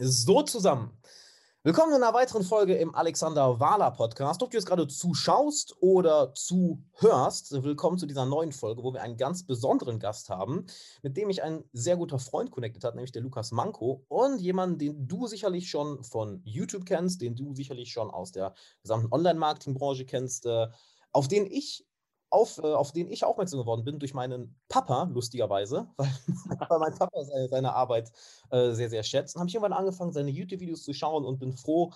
So zusammen. Willkommen in einer weiteren Folge im Alexander Wahler Podcast. Ob du jetzt gerade zuschaust oder zuhörst, willkommen zu dieser neuen Folge, wo wir einen ganz besonderen Gast haben, mit dem ich ein sehr guter Freund connected hat, nämlich der Lukas Manko und jemanden, den du sicherlich schon von YouTube kennst, den du sicherlich schon aus der gesamten Online-Marketing-Branche kennst, äh, auf den ich auf, äh, auf den ich aufmerksam geworden bin durch meinen Papa, lustigerweise, weil, weil mein Papa seine, seine Arbeit äh, sehr, sehr schätzt. Und habe ich irgendwann angefangen, seine YouTube-Videos zu schauen und bin froh,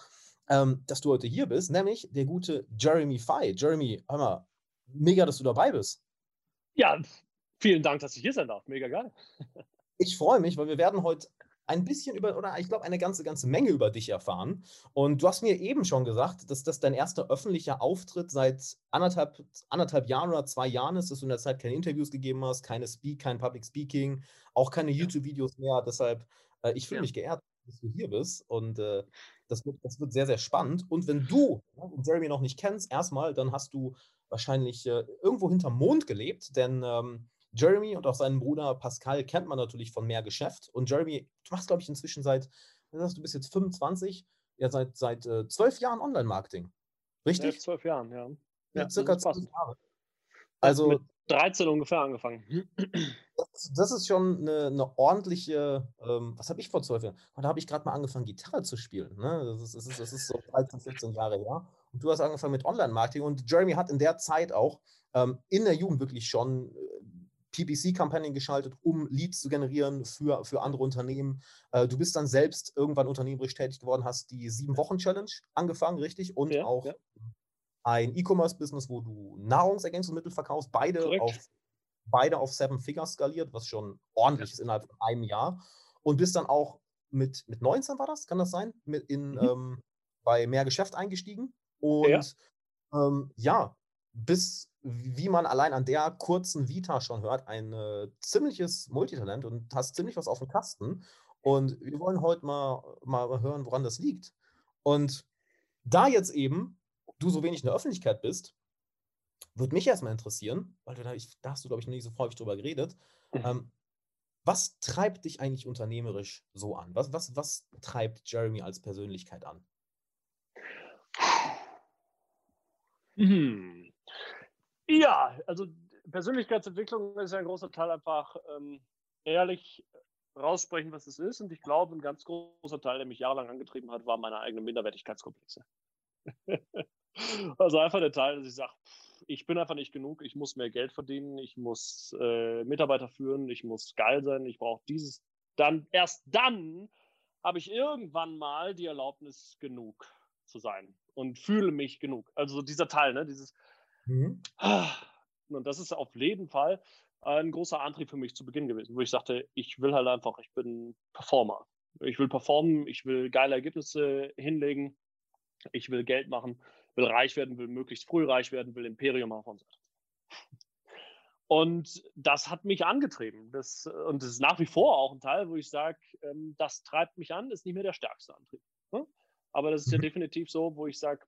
ähm, dass du heute hier bist, nämlich der gute Jeremy Fay. Jeremy, hör mal, mega, dass du dabei bist. Ja, vielen Dank, dass ich hier sein darf. Mega geil. Ich freue mich, weil wir werden heute ein bisschen über, oder ich glaube, eine ganze, ganze Menge über dich erfahren. Und du hast mir eben schon gesagt, dass das dein erster öffentlicher Auftritt seit anderthalb, anderthalb Jahren oder zwei Jahren ist, dass du in der Zeit keine Interviews gegeben hast, keine Speak, kein Public Speaking, auch keine ja. YouTube-Videos mehr. Deshalb, äh, ich fühle ja. mich geehrt, dass du hier bist. Und äh, das, wird, das wird sehr, sehr spannend. Und wenn du ja, Jeremy noch nicht kennst, erstmal, dann hast du wahrscheinlich äh, irgendwo hinterm Mond gelebt, denn ähm, Jeremy und auch seinen Bruder Pascal kennt man natürlich von mehr Geschäft. Und Jeremy, du machst, glaube ich, inzwischen seit, du bist jetzt 25, ja, seit, seit äh, zwölf Jahren Online-Marketing. Richtig? Ja, zwölf Jahren, ja. Ja, circa zwölf Jahre. Also mit 13 ungefähr angefangen. Das, das ist schon eine, eine ordentliche, ähm, was habe ich vor zwölf Jahren? Da habe ich gerade mal angefangen, Gitarre zu spielen. Ne? Das, ist, das, ist, das ist so 13, 14 Jahre her. Und du hast angefangen mit Online-Marketing. Und Jeremy hat in der Zeit auch ähm, in der Jugend wirklich schon äh, PPC-Kampagnen geschaltet, um Leads zu generieren für, für andere Unternehmen. Äh, du bist dann selbst irgendwann unternehmerisch tätig geworden, hast die Sieben-Wochen-Challenge angefangen, richtig? Und ja, auch ja. ein E-Commerce-Business, wo du Nahrungsergänzungsmittel verkaufst, beide auf, beide auf Seven Figures skaliert, was schon ordentlich ja. ist innerhalb von einem Jahr. Und bist dann auch mit, mit 19 war das, kann das sein? Mit in, mhm. ähm, bei mehr Geschäft eingestiegen. Und ähm, ja, bis wie man allein an der kurzen Vita schon hört, ein äh, ziemliches Multitalent und hast ziemlich was auf dem Kasten. Und wir wollen heute mal, mal hören, woran das liegt. Und da jetzt eben du so wenig in der Öffentlichkeit bist, würde mich erstmal interessieren, weil du da, ich, da hast du, glaube ich, noch nicht so häufig drüber geredet. Mhm. Ähm, was treibt dich eigentlich unternehmerisch so an? Was, was, was treibt Jeremy als Persönlichkeit an? Hm. Ja, also Persönlichkeitsentwicklung ist ja ein großer Teil einfach ähm, ehrlich raussprechen, was es ist. Und ich glaube, ein ganz großer Teil, der mich jahrelang angetrieben hat, war meine eigenen Minderwertigkeitskomplexe. also einfach der Teil, dass ich sage, ich bin einfach nicht genug, ich muss mehr Geld verdienen, ich muss äh, Mitarbeiter führen, ich muss geil sein, ich brauche dieses. Dann, erst dann habe ich irgendwann mal die Erlaubnis, genug zu sein und fühle mich genug. Also dieser Teil, ne, dieses, Mhm. Und das ist auf jeden Fall ein großer Antrieb für mich zu Beginn gewesen, wo ich sagte, ich will halt einfach, ich bin Performer. Ich will performen, ich will geile Ergebnisse hinlegen, ich will Geld machen, will reich werden, will möglichst früh reich werden, will Imperium machen und so. Und das hat mich angetrieben. Das, und das ist nach wie vor auch ein Teil, wo ich sage, ähm, das treibt mich an, ist nicht mehr der stärkste Antrieb. Ne? Aber das ist ja mhm. definitiv so, wo ich sage,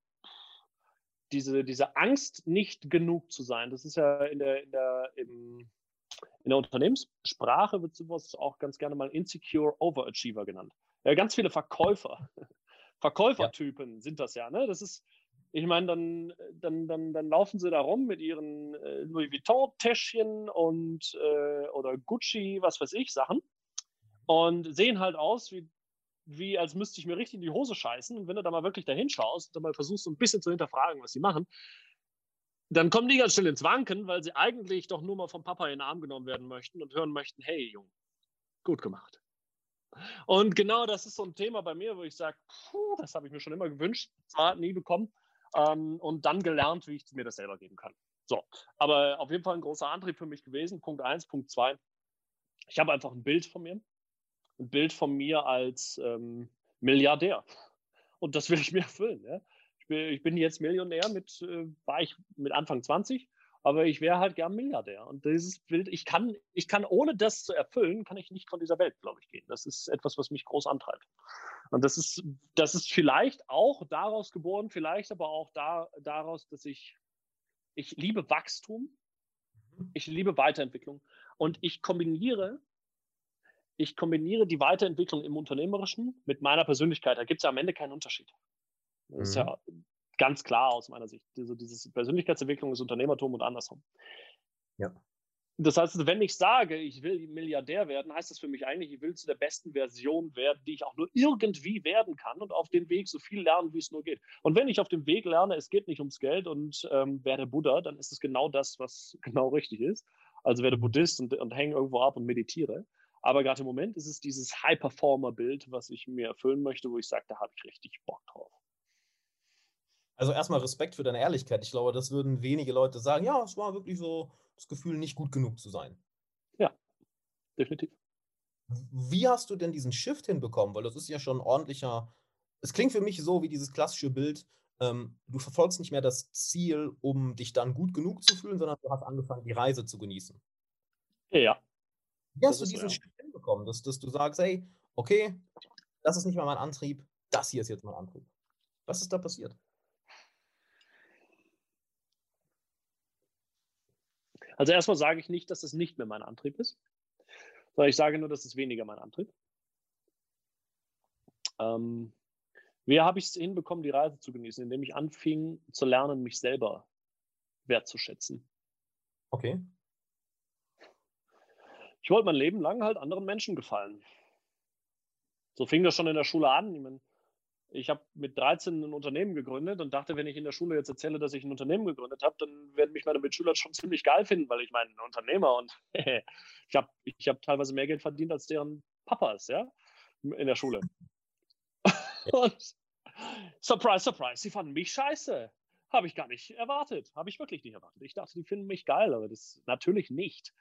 diese, diese Angst, nicht genug zu sein, das ist ja in der, in der, im, in der Unternehmenssprache wird sowas auch ganz gerne mal Insecure Overachiever genannt. Ja, ganz viele Verkäufer, Verkäufertypen ja. sind das ja. Ne? Das ist, ich meine, dann, dann, dann, dann laufen sie da rum mit ihren äh, Louis Vuitton-Täschchen und äh, oder Gucci, was weiß ich, Sachen und sehen halt aus wie wie als müsste ich mir richtig in die Hose scheißen. Und wenn du da mal wirklich dahin schaust, dann mal versuchst, so ein bisschen zu hinterfragen, was sie machen, dann kommen die ganz schnell ins Wanken, weil sie eigentlich doch nur mal vom Papa in den Arm genommen werden möchten und hören möchten, hey Junge, gut gemacht. Und genau das ist so ein Thema bei mir, wo ich sage, das habe ich mir schon immer gewünscht, zwar nie bekommen ähm, und dann gelernt, wie ich mir das selber geben kann. So, aber auf jeden Fall ein großer Antrieb für mich gewesen. Punkt eins, Punkt zwei. Ich habe einfach ein Bild von mir ein Bild von mir als ähm, Milliardär. Und das will ich mir erfüllen. Ja? Ich, bin, ich, bin, jetzt Millionär mit, äh, war ich mit Anfang 20, aber ich wäre halt gern Milliardär. Und dieses Bild, ich kann, ich kann, ohne das zu erfüllen, kann ich nicht von dieser Welt, glaube ich, gehen. Das ist etwas, was mich groß antreibt. Und das ist, das ist vielleicht auch daraus geboren, vielleicht aber auch da, daraus, dass ich, ich liebe Wachstum, mhm. ich liebe Weiterentwicklung und ich kombiniere ich kombiniere die Weiterentwicklung im Unternehmerischen mit meiner Persönlichkeit. Da gibt es ja am Ende keinen Unterschied. Das mhm. ist ja ganz klar aus meiner Sicht. Also diese Persönlichkeitsentwicklung ist Unternehmertum und andersrum. Ja. Das heißt, wenn ich sage, ich will Milliardär werden, heißt das für mich eigentlich, ich will zu der besten Version werden, die ich auch nur irgendwie werden kann und auf dem Weg so viel lernen, wie es nur geht. Und wenn ich auf dem Weg lerne, es geht nicht ums Geld und ähm, werde Buddha, dann ist es genau das, was genau richtig ist. Also werde Buddhist und, und hänge irgendwo ab und meditiere. Aber gerade im Moment ist es dieses High-Performer-Bild, was ich mir erfüllen möchte, wo ich sage, da habe ich richtig Bock drauf. Also erstmal Respekt für deine Ehrlichkeit. Ich glaube, das würden wenige Leute sagen, ja, es war wirklich so das Gefühl, nicht gut genug zu sein. Ja, definitiv. Wie hast du denn diesen Shift hinbekommen? Weil das ist ja schon ein ordentlicher. Es klingt für mich so wie dieses klassische Bild, ähm, du verfolgst nicht mehr das Ziel, um dich dann gut genug zu fühlen, sondern du hast angefangen, die Reise zu genießen. Ja. Wie hast das du diesen so, ja. Shift hinbekommen, dass, dass du sagst, hey, okay, das ist nicht mehr mein Antrieb, das hier ist jetzt mein Antrieb. Was ist da passiert? Also erstmal sage ich nicht, dass das nicht mehr mein Antrieb ist, sondern ich sage nur, dass es weniger mein Antrieb. Ähm, wie habe ich es hinbekommen, die Reise zu genießen? Indem ich anfing zu lernen, mich selber wertzuschätzen. Okay. Ich wollte mein Leben lang halt anderen Menschen gefallen. So fing das schon in der Schule an. Ich meine, ich habe mit 13 ein Unternehmen gegründet und dachte, wenn ich in der Schule jetzt erzähle, dass ich ein Unternehmen gegründet habe, dann werden mich meine Mitschüler schon ziemlich geil finden, weil ich meine, ein Unternehmer und ich habe ich hab teilweise mehr Geld verdient als deren Papas, ja, in der Schule. und surprise, surprise, sie fanden mich scheiße. Habe ich gar nicht erwartet. Habe ich wirklich nicht erwartet. Ich dachte, die finden mich geil, aber das natürlich nicht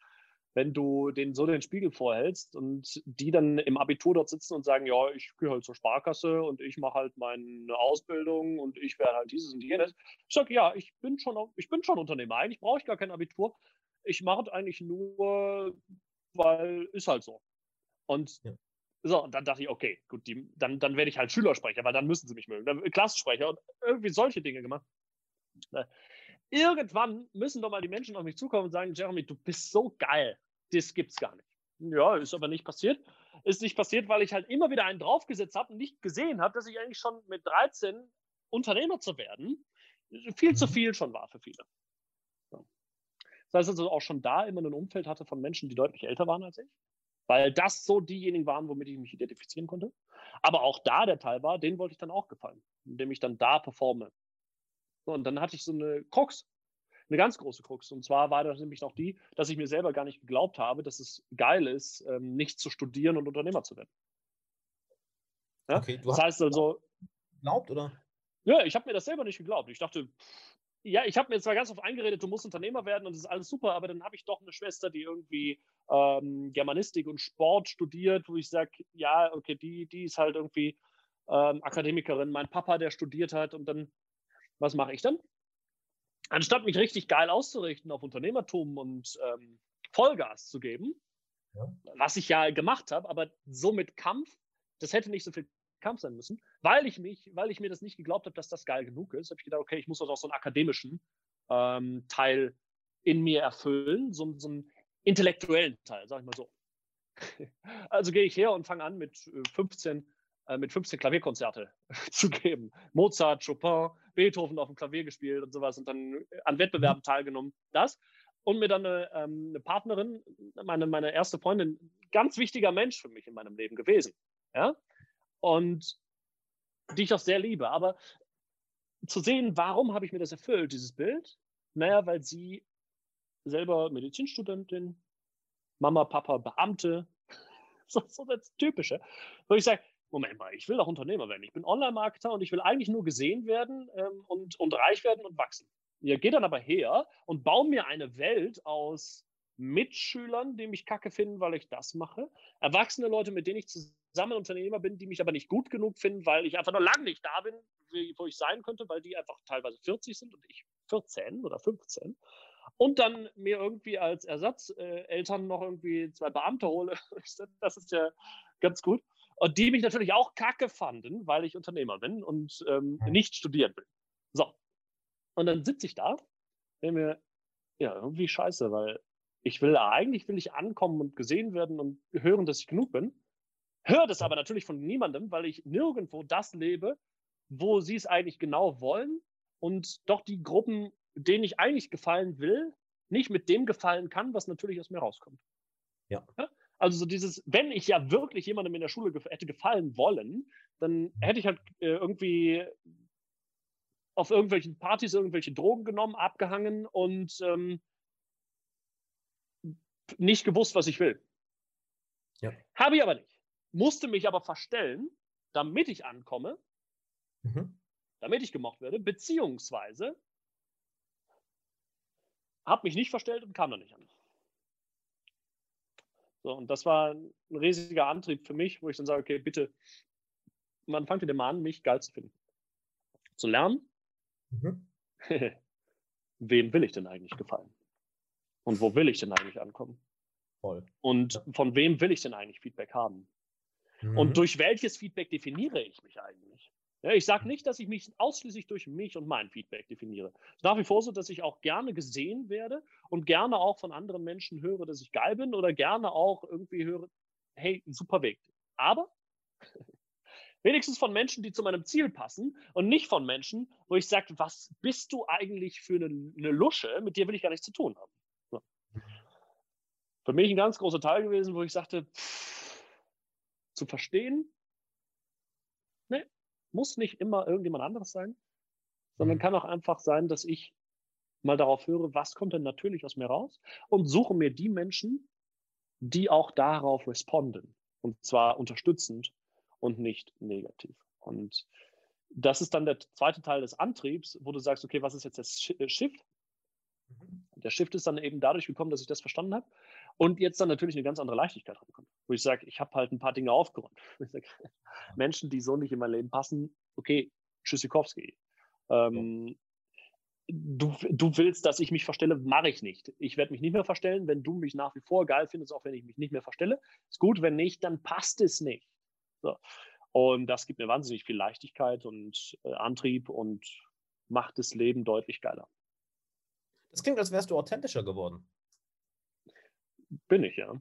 wenn du den so den Spiegel vorhältst und die dann im Abitur dort sitzen und sagen, ja, ich gehe halt zur Sparkasse und ich mache halt meine Ausbildung und ich werde halt dieses und jenes. Ich sage, ja, ich bin schon, ich bin schon Unternehmer. Eigentlich brauche ich gar kein Abitur. Ich mache es eigentlich nur, weil ist halt so. Und ja. so, und dann dachte ich, okay, gut, die, dann, dann werde ich halt Schülersprecher, weil dann müssen sie mich mögen. Dann Klassensprecher und irgendwie solche Dinge gemacht. Ne? Irgendwann müssen doch mal die Menschen auf mich zukommen und sagen, Jeremy, du bist so geil. Das gibt's gar nicht. Ja, ist aber nicht passiert. Ist nicht passiert, weil ich halt immer wieder einen draufgesetzt habe und nicht gesehen habe, dass ich eigentlich schon mit 13 Unternehmer zu werden viel zu mhm. viel schon war für viele. Das heißt also auch schon da immer ein Umfeld hatte von Menschen, die deutlich älter waren als ich, weil das so diejenigen waren, womit ich mich identifizieren konnte. Aber auch da der Teil war, den wollte ich dann auch gefallen, indem ich dann da performe. Und dann hatte ich so eine Krux, eine ganz große Krux. Und zwar war das nämlich auch die, dass ich mir selber gar nicht geglaubt habe, dass es geil ist, ähm, nicht zu studieren und Unternehmer zu werden. Ja? Okay, das heißt also. Geglaubt, oder? Ja, ich habe mir das selber nicht geglaubt. Ich dachte, ja, ich habe mir zwar ganz oft eingeredet, du musst Unternehmer werden und das ist alles super, aber dann habe ich doch eine Schwester, die irgendwie ähm, Germanistik und Sport studiert, wo ich sage, ja, okay, die, die ist halt irgendwie ähm, Akademikerin. Mein Papa, der studiert hat und dann was mache ich dann? Anstatt mich richtig geil auszurichten auf Unternehmertum und ähm, Vollgas zu geben, ja. was ich ja gemacht habe, aber so mit Kampf, das hätte nicht so viel Kampf sein müssen, weil ich mich, weil ich mir das nicht geglaubt habe, dass das geil genug ist, habe ich gedacht, okay, ich muss also auch so einen akademischen ähm, Teil in mir erfüllen, so, so einen intellektuellen Teil, sag ich mal so. Also gehe ich her und fange an mit 15 äh, äh, mit 15 Klavierkonzerte zu geben. Mozart, Chopin, Beethoven auf dem Klavier gespielt und sowas und dann äh, an Wettbewerben mhm. teilgenommen. Das. Und mir dann eine, ähm, eine Partnerin, meine, meine erste Freundin, ganz wichtiger Mensch für mich in meinem Leben gewesen. Ja? Und die ich auch sehr liebe. Aber zu sehen, warum habe ich mir das erfüllt, dieses Bild? Naja, weil sie selber Medizinstudentin, Mama, Papa, Beamte, so, so das Typische. Wo ich sage, Moment mal, ich will doch Unternehmer werden. Ich bin Online-Marketer und ich will eigentlich nur gesehen werden ähm, und, und reich werden und wachsen. Ihr geht dann aber her und baue mir eine Welt aus Mitschülern, die mich kacke finden, weil ich das mache. Erwachsene Leute, mit denen ich zusammen Unternehmer bin, die mich aber nicht gut genug finden, weil ich einfach noch lange nicht da bin, wo ich sein könnte, weil die einfach teilweise 40 sind und ich 14 oder 15. Und dann mir irgendwie als Ersatzeltern äh, noch irgendwie zwei Beamte hole. das ist ja ganz gut. Und die mich natürlich auch kacke fanden, weil ich Unternehmer bin und ähm, nicht studieren will. So. Und dann sitze ich da, denke mir, ja, irgendwie scheiße, weil Ich will eigentlich will ich ankommen und gesehen werden und hören, dass ich genug bin. Höre das aber natürlich von niemandem, weil ich nirgendwo das lebe, wo sie es eigentlich genau wollen und doch die Gruppen, denen ich eigentlich gefallen will, nicht mit dem gefallen kann, was natürlich aus mir rauskommt. Ja. Also so dieses, wenn ich ja wirklich jemandem in der Schule gef hätte gefallen wollen, dann mhm. hätte ich halt äh, irgendwie auf irgendwelchen Partys irgendwelche Drogen genommen, abgehangen und ähm, nicht gewusst, was ich will. Ja. Habe ich aber nicht. Musste mich aber verstellen, damit ich ankomme, mhm. damit ich gemocht werde, beziehungsweise habe mich nicht verstellt und kam da nicht an. So, und das war ein riesiger Antrieb für mich, wo ich dann sage, okay, bitte, man fängt wieder mal an, mich geil zu finden. Zu lernen, mhm. wem will ich denn eigentlich gefallen? Und wo will ich denn eigentlich ankommen? Voll. Und von wem will ich denn eigentlich Feedback haben? Mhm. Und durch welches Feedback definiere ich mich eigentlich? Ich sage nicht, dass ich mich ausschließlich durch mich und mein Feedback definiere. Es ist nach wie vor so, dass ich auch gerne gesehen werde und gerne auch von anderen Menschen höre, dass ich geil bin oder gerne auch irgendwie höre, hey, super Weg. Aber wenigstens von Menschen, die zu meinem Ziel passen und nicht von Menschen, wo ich sage, was bist du eigentlich für eine, eine Lusche, mit dir will ich gar nichts zu tun haben. Für mich ein ganz großer Teil gewesen, wo ich sagte, pff, zu verstehen, ne, muss nicht immer irgendjemand anderes sein, sondern mhm. kann auch einfach sein, dass ich mal darauf höre, was kommt denn natürlich aus mir raus und suche mir die Menschen, die auch darauf responden. Und zwar unterstützend und nicht negativ. Und das ist dann der zweite Teil des Antriebs, wo du sagst, okay, was ist jetzt das äh, Shift? Mhm. Der Shift ist dann eben dadurch gekommen, dass ich das verstanden habe. Und jetzt dann natürlich eine ganz andere Leichtigkeit reinkommt, wo ich sage, ich habe halt ein paar Dinge aufgeräumt. Sag, Menschen, die so nicht in mein Leben passen, okay, Tschüssikowski. Ähm, du, du willst, dass ich mich verstelle, mache ich nicht. Ich werde mich nicht mehr verstellen, wenn du mich nach wie vor geil findest, auch wenn ich mich nicht mehr verstelle. Ist gut, wenn nicht, dann passt es nicht. So. Und das gibt mir wahnsinnig viel Leichtigkeit und äh, Antrieb und macht das Leben deutlich geiler. Das klingt, als wärst du authentischer geworden. Bin ich, ja.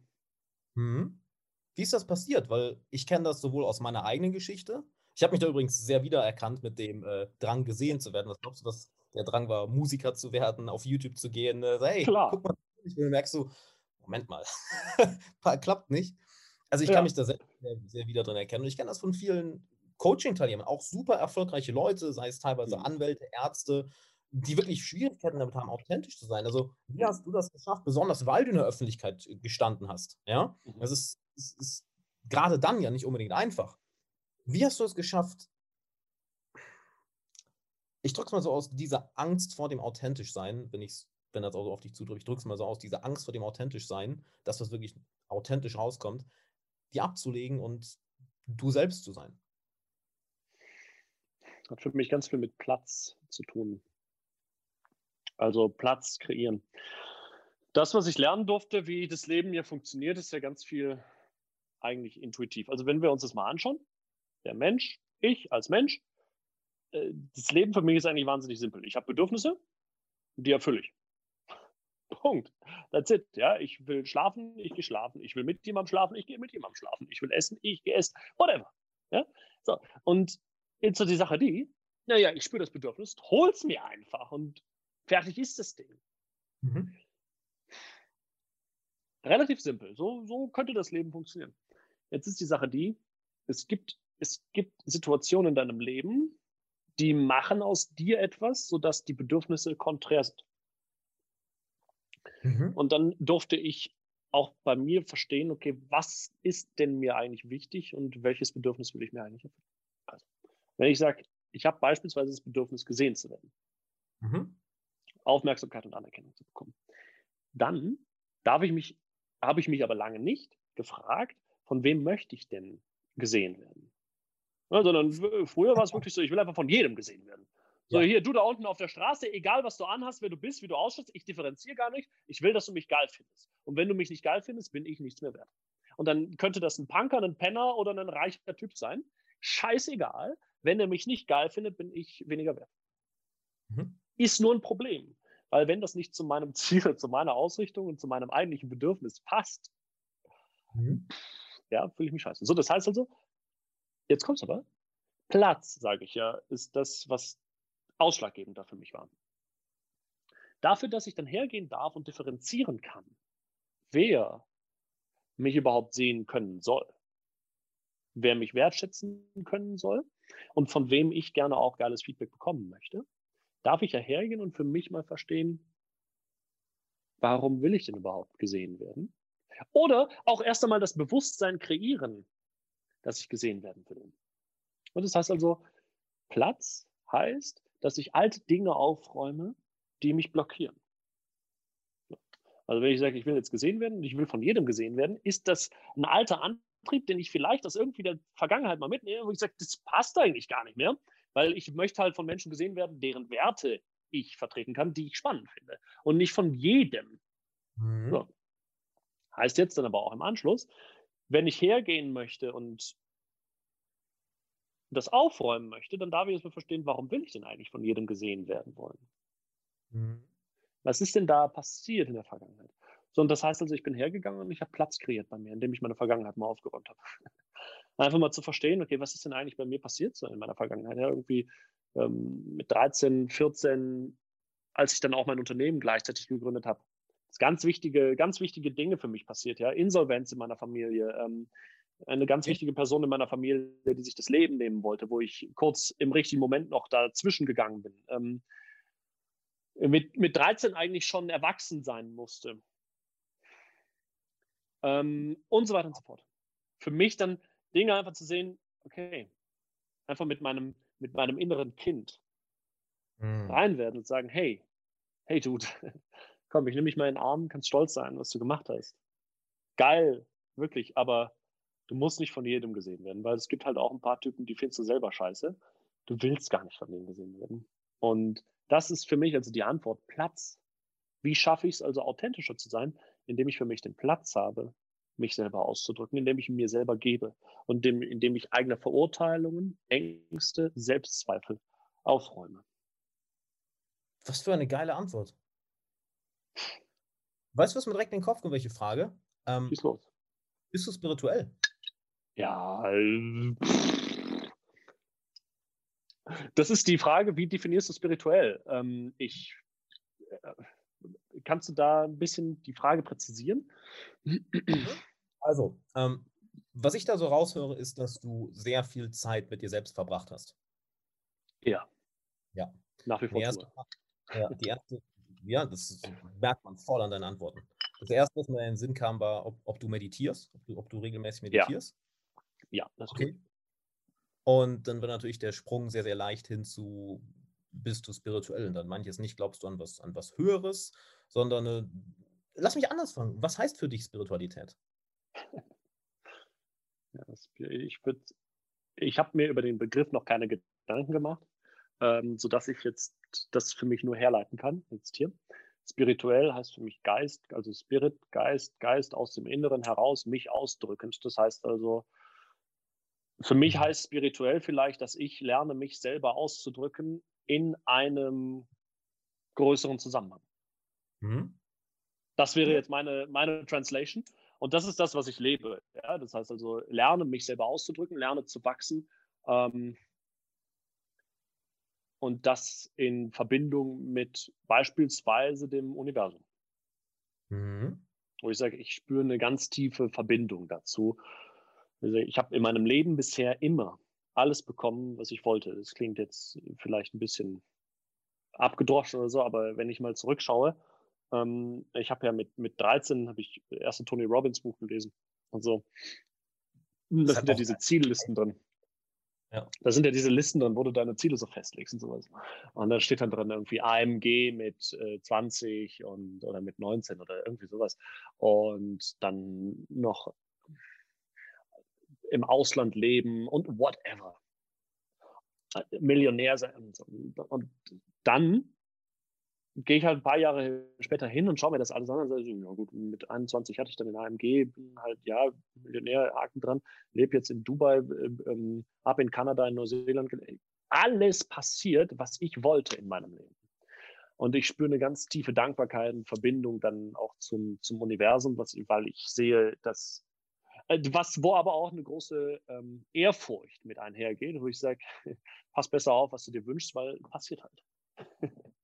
Mhm. Wie ist das passiert? Weil ich kenne das sowohl aus meiner eigenen Geschichte. Ich habe mich da übrigens sehr wiedererkannt mit dem äh, Drang, gesehen zu werden. Was glaubst du, dass der Drang war, Musiker zu werden, auf YouTube zu gehen? Äh, hey, Klar. guck mal, ich merkst du, Moment mal, klappt nicht. Also ich ja. kann mich da sehr, sehr, sehr, wieder drin erkennen. Und ich kenne das von vielen Coaching-Teilnehmern, auch super erfolgreiche Leute, sei es teilweise mhm. Anwälte, Ärzte, die wirklich Schwierigkeiten damit haben, authentisch zu sein. Also, wie hast du das geschafft, besonders weil du in der Öffentlichkeit äh, gestanden hast? Ja, mhm. das ist, ist, ist gerade dann ja nicht unbedingt einfach. Wie hast du es geschafft? Ich drücke es mal so aus, dieser Angst vor dem authentisch sein, wenn ich wenn das auch so auf dich zudrückt, ich drücke es mal so aus, diese Angst vor dem authentisch sein, dass das wirklich authentisch rauskommt, die abzulegen und du selbst zu sein. Hat für mich ganz viel mit Platz zu tun. Also Platz kreieren. Das, was ich lernen durfte, wie das Leben hier funktioniert, ist ja ganz viel eigentlich intuitiv. Also wenn wir uns das mal anschauen, der Mensch, ich als Mensch, äh, das Leben für mich ist eigentlich wahnsinnig simpel. Ich habe Bedürfnisse, die erfülle ich. Punkt. That's it. Ja, ich will schlafen, ich gehe schlafen. Ich will mit jemandem schlafen, ich gehe mit jemandem schlafen. Ich will essen, ich gehe essen. Whatever. Ja, so. Und jetzt so die Sache die, naja, ich spüre das Bedürfnis, hol's mir einfach und Fertig ist das Ding. Mhm. Relativ simpel. So, so könnte das Leben funktionieren. Jetzt ist die Sache die, es gibt, es gibt Situationen in deinem Leben, die machen aus dir etwas, sodass die Bedürfnisse konträr sind. Mhm. Und dann durfte ich auch bei mir verstehen, okay, was ist denn mir eigentlich wichtig und welches Bedürfnis will ich mir eigentlich erfüllen? Also, wenn ich sage, ich habe beispielsweise das Bedürfnis, gesehen zu werden, mhm. Aufmerksamkeit und Anerkennung zu bekommen. Dann darf ich mich, habe ich mich aber lange nicht gefragt, von wem möchte ich denn gesehen werden? Ja, sondern früher war es wirklich so, ich will einfach von jedem gesehen werden. So, ja. hier, du da unten auf der Straße, egal was du anhast, wer du bist, wie du ausschaust, ich differenziere gar nicht. Ich will, dass du mich geil findest. Und wenn du mich nicht geil findest, bin ich nichts mehr wert. Und dann könnte das ein Punker, ein Penner oder ein reicher Typ sein. Scheißegal. Wenn er mich nicht geil findet, bin ich weniger wert. Mhm ist nur ein Problem. weil wenn das nicht zu meinem Ziel, zu meiner Ausrichtung und zu meinem eigentlichen Bedürfnis passt, mhm. ja, fühle ich mich scheiße. So, das heißt also, jetzt kommt's aber, Platz, sage ich ja, ist das, was ausschlaggebend da für mich war. Dafür, dass ich dann hergehen darf und differenzieren kann, wer mich überhaupt sehen können soll, wer mich wertschätzen können soll und von wem ich gerne auch geiles Feedback bekommen möchte, darf ich ja hergehen und für mich mal verstehen, warum will ich denn überhaupt gesehen werden? Oder auch erst einmal das Bewusstsein kreieren, dass ich gesehen werden will. Und das heißt also, Platz heißt, dass ich alte Dinge aufräume, die mich blockieren. Also wenn ich sage, ich will jetzt gesehen werden und ich will von jedem gesehen werden, ist das ein alter Antrieb, den ich vielleicht aus irgendwie der Vergangenheit mal mitnehme, wo ich sage, das passt eigentlich gar nicht mehr, weil ich möchte halt von Menschen gesehen werden, deren Werte ich vertreten kann, die ich spannend finde und nicht von jedem. Mhm. So. Heißt jetzt dann aber auch im Anschluss, wenn ich hergehen möchte und das aufräumen möchte, dann darf ich erstmal verstehen, warum will ich denn eigentlich von jedem gesehen werden wollen? Mhm. Was ist denn da passiert in der Vergangenheit? So, und das heißt also, ich bin hergegangen und ich habe Platz kreiert bei mir, indem ich meine Vergangenheit mal aufgeräumt habe. Einfach mal zu verstehen, okay, was ist denn eigentlich bei mir passiert so in meiner Vergangenheit? Ja, irgendwie ähm, mit 13, 14, als ich dann auch mein Unternehmen gleichzeitig gegründet habe. Ganz wichtige, ganz wichtige Dinge für mich passiert, ja. Insolvenz in meiner Familie, ähm, eine ganz wichtige Person in meiner Familie, die sich das Leben nehmen wollte, wo ich kurz im richtigen Moment noch dazwischen gegangen bin. Ähm, mit, mit 13 eigentlich schon erwachsen sein musste. Ähm, und so weiter und so fort. Für mich dann Dinge einfach zu sehen, okay, einfach mit meinem, mit meinem inneren Kind mhm. rein werden und sagen, hey, hey Dude, komm, ich nehme mich mal in den Arm, kannst stolz sein, was du gemacht hast. Geil, wirklich, aber du musst nicht von jedem gesehen werden, weil es gibt halt auch ein paar Typen, die findest du selber scheiße. Du willst gar nicht von denen gesehen werden. Und das ist für mich also die Antwort, Platz. Wie schaffe ich es also authentischer zu sein, indem ich für mich den Platz habe, mich selber auszudrücken, indem ich mir selber gebe und dem, indem ich eigene Verurteilungen, Ängste, Selbstzweifel aufräume. Was für eine geile Antwort. Weißt du, was mir direkt in den Kopf kommt, welche Frage? Ähm, Schieß los. Bist du spirituell? Ja, äh, das ist die Frage, wie definierst du spirituell? Ähm, ich, äh, kannst du da ein bisschen die Frage präzisieren? Also, ähm, was ich da so raushöre, ist, dass du sehr viel Zeit mit dir selbst verbracht hast. Ja. Ja. Nach wie vor. Die erste, ja, die erste, ja, das merkt man voll an deinen Antworten. Das erste, was mir in den Sinn kam, war, ob, ob du meditierst, ob du, ob du regelmäßig meditierst. Ja, ja das okay. Tut. Und dann wird natürlich der Sprung sehr, sehr leicht hin zu, bist du spirituell? Und dann manches nicht, glaubst du an was, an was Höheres, sondern eine, lass mich anders fragen. Was heißt für dich Spiritualität? Ja, ich ich habe mir über den Begriff noch keine Gedanken gemacht, ähm, sodass ich jetzt das für mich nur herleiten kann, jetzt hier. Spirituell heißt für mich Geist, also Spirit, Geist, Geist aus dem Inneren heraus, mich ausdrückend. Das heißt also, für mich heißt spirituell vielleicht, dass ich lerne, mich selber auszudrücken in einem größeren Zusammenhang. Mhm. Das wäre jetzt meine, meine Translation. Und das ist das, was ich lebe. Ja? Das heißt also, lerne, mich selber auszudrücken, lerne zu wachsen. Ähm, und das in Verbindung mit beispielsweise dem Universum. Mhm. Wo ich sage, ich spüre eine ganz tiefe Verbindung dazu. Ich habe in meinem Leben bisher immer alles bekommen, was ich wollte. Das klingt jetzt vielleicht ein bisschen abgedroschen oder so, aber wenn ich mal zurückschaue, ähm, ich habe ja mit, mit 13 habe ich das erste Tony Robbins Buch gelesen und so. Da das sind ja diese Ziellisten drin. Ja. Da sind ja diese Listen drin, wo du deine Ziele so festlegst und sowas. Und da steht dann drin irgendwie AMG mit äh, 20 und oder mit 19 oder irgendwie sowas. Und dann noch im Ausland leben und whatever. Millionär sein. Und dann gehe ich halt ein paar Jahre später hin und schaue mir das alles an sage, ja gut, mit 21 hatte ich dann den AMG, bin halt, ja, Millionär, Haken dran, lebe jetzt in Dubai, äh, ähm, habe in Kanada, in Neuseeland, alles passiert, was ich wollte in meinem Leben. Und ich spüre eine ganz tiefe Dankbarkeit und Verbindung dann auch zum, zum Universum, was, weil ich sehe, dass äh, was, wo aber auch eine große ähm, Ehrfurcht mit einhergeht, wo ich sage, pass besser auf, was du dir wünschst, weil passiert halt.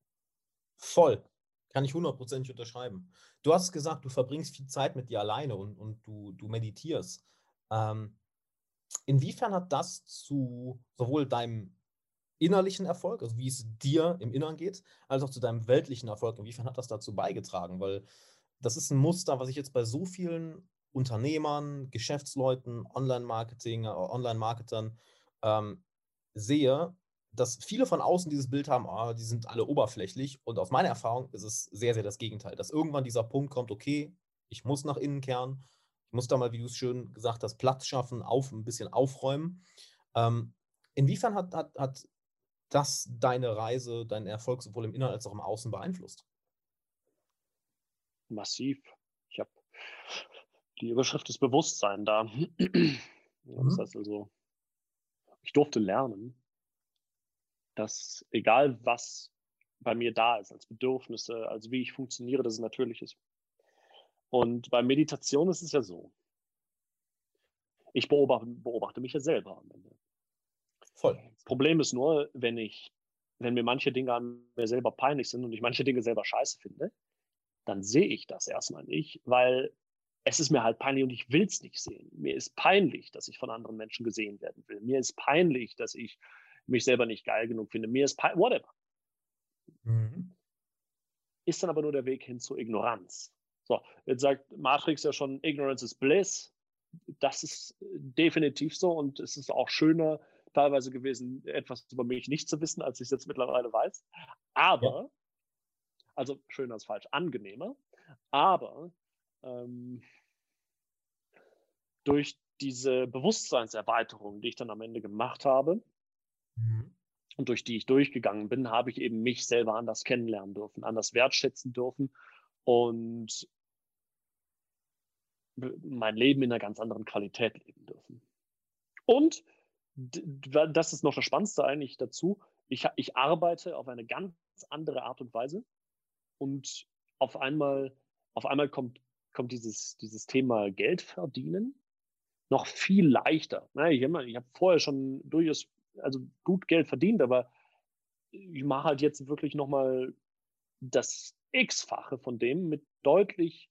Voll. Kann ich hundertprozentig unterschreiben. Du hast gesagt, du verbringst viel Zeit mit dir alleine und, und du, du meditierst. Ähm, inwiefern hat das zu sowohl deinem innerlichen Erfolg, also wie es dir im Inneren geht, als auch zu deinem weltlichen Erfolg, inwiefern hat das dazu beigetragen? Weil das ist ein Muster, was ich jetzt bei so vielen Unternehmern, Geschäftsleuten, Online-Marketing, äh, Online-Marketern ähm, sehe, dass viele von außen dieses Bild haben, ah, die sind alle oberflächlich. Und aus meiner Erfahrung ist es sehr, sehr das Gegenteil, dass irgendwann dieser Punkt kommt, okay, ich muss nach innen kehren, ich muss da mal, wie du es schön gesagt hast, Platz schaffen, auf, ein bisschen aufräumen. Ähm, inwiefern hat, hat, hat das deine Reise, deinen Erfolg sowohl im Inneren als auch im Außen beeinflusst? Massiv. Ich habe die Überschrift ist Bewusstsein da. Mhm. Das heißt also, ich durfte lernen, dass egal was bei mir da ist, als Bedürfnisse, als wie ich funktioniere, dass es natürlich ist. Und bei Meditation ist es ja so. Ich beobachte, beobachte mich ja selber am Ende. Voll. Problem ist nur, wenn ich, wenn mir manche Dinge an mir selber peinlich sind und ich manche Dinge selber scheiße finde, dann sehe ich das erstmal nicht, weil es ist mir halt peinlich und ich will es nicht sehen. Mir ist peinlich, dass ich von anderen Menschen gesehen werden will. Mir ist peinlich, dass ich mich selber nicht geil genug finde. Mir ist whatever. Mhm. Ist dann aber nur der Weg hin zur Ignoranz. So, jetzt sagt Matrix ja schon, Ignorance is bliss. Das ist definitiv so und es ist auch schöner teilweise gewesen, etwas über mich nicht zu wissen, als ich es jetzt mittlerweile weiß. Aber, ja. also schöner ist falsch, angenehmer. Aber ähm, durch diese Bewusstseinserweiterung, die ich dann am Ende gemacht habe. Und durch die ich durchgegangen bin, habe ich eben mich selber anders kennenlernen dürfen, anders wertschätzen dürfen und mein Leben in einer ganz anderen Qualität leben dürfen. Und das ist noch das Spannendste eigentlich dazu. Ich, ich arbeite auf eine ganz andere Art und Weise und auf einmal, auf einmal kommt kommt dieses, dieses Thema Geld verdienen noch viel leichter. Ne? Ich habe hab vorher schon durchaus also gut Geld verdient, aber ich mache halt jetzt wirklich nochmal das X-fache von dem mit deutlich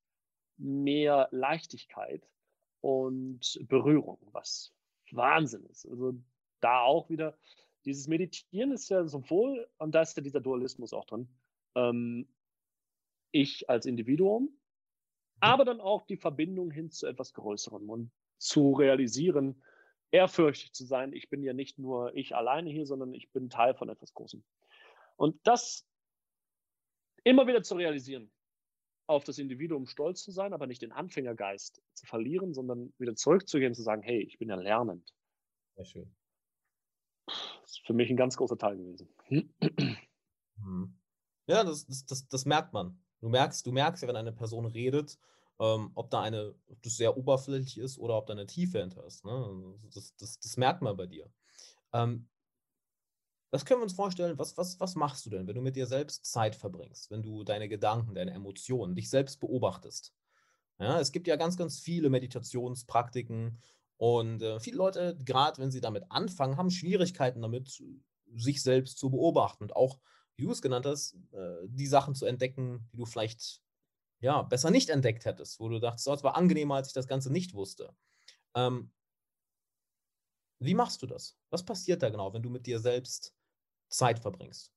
mehr Leichtigkeit und Berührung, was Wahnsinn ist. Also da auch wieder, dieses Meditieren ist ja sowohl, und da ist ja dieser Dualismus auch drin, ähm, ich als Individuum aber dann auch die Verbindung hin zu etwas Größerem und zu realisieren, ehrfürchtig zu sein, ich bin ja nicht nur ich alleine hier, sondern ich bin Teil von etwas Großem. Und das immer wieder zu realisieren, auf das Individuum stolz zu sein, aber nicht den Anfängergeist zu verlieren, sondern wieder zurückzugehen und zu sagen, hey, ich bin ja lernend. Sehr schön. Das ist für mich ein ganz großer Teil gewesen. Mhm. Ja, das, das, das, das merkt man. Du merkst, du merkst ja, wenn eine Person redet, ähm, ob da eine, ob das sehr oberflächlich ist oder ob da eine Tiefe hinter ist. Ne? Das, das, das merkt man bei dir. Ähm, was können wir uns vorstellen, was, was, was machst du denn, wenn du mit dir selbst Zeit verbringst, wenn du deine Gedanken, deine Emotionen, dich selbst beobachtest? Ja, es gibt ja ganz, ganz viele Meditationspraktiken und äh, viele Leute, gerade wenn sie damit anfangen, haben Schwierigkeiten damit, sich selbst zu beobachten und auch wie du es genannt hast, äh, die Sachen zu entdecken, die du vielleicht ja, besser nicht entdeckt hättest, wo du dachtest, oh, es war angenehmer, als ich das Ganze nicht wusste. Ähm, wie machst du das? Was passiert da genau, wenn du mit dir selbst Zeit verbringst?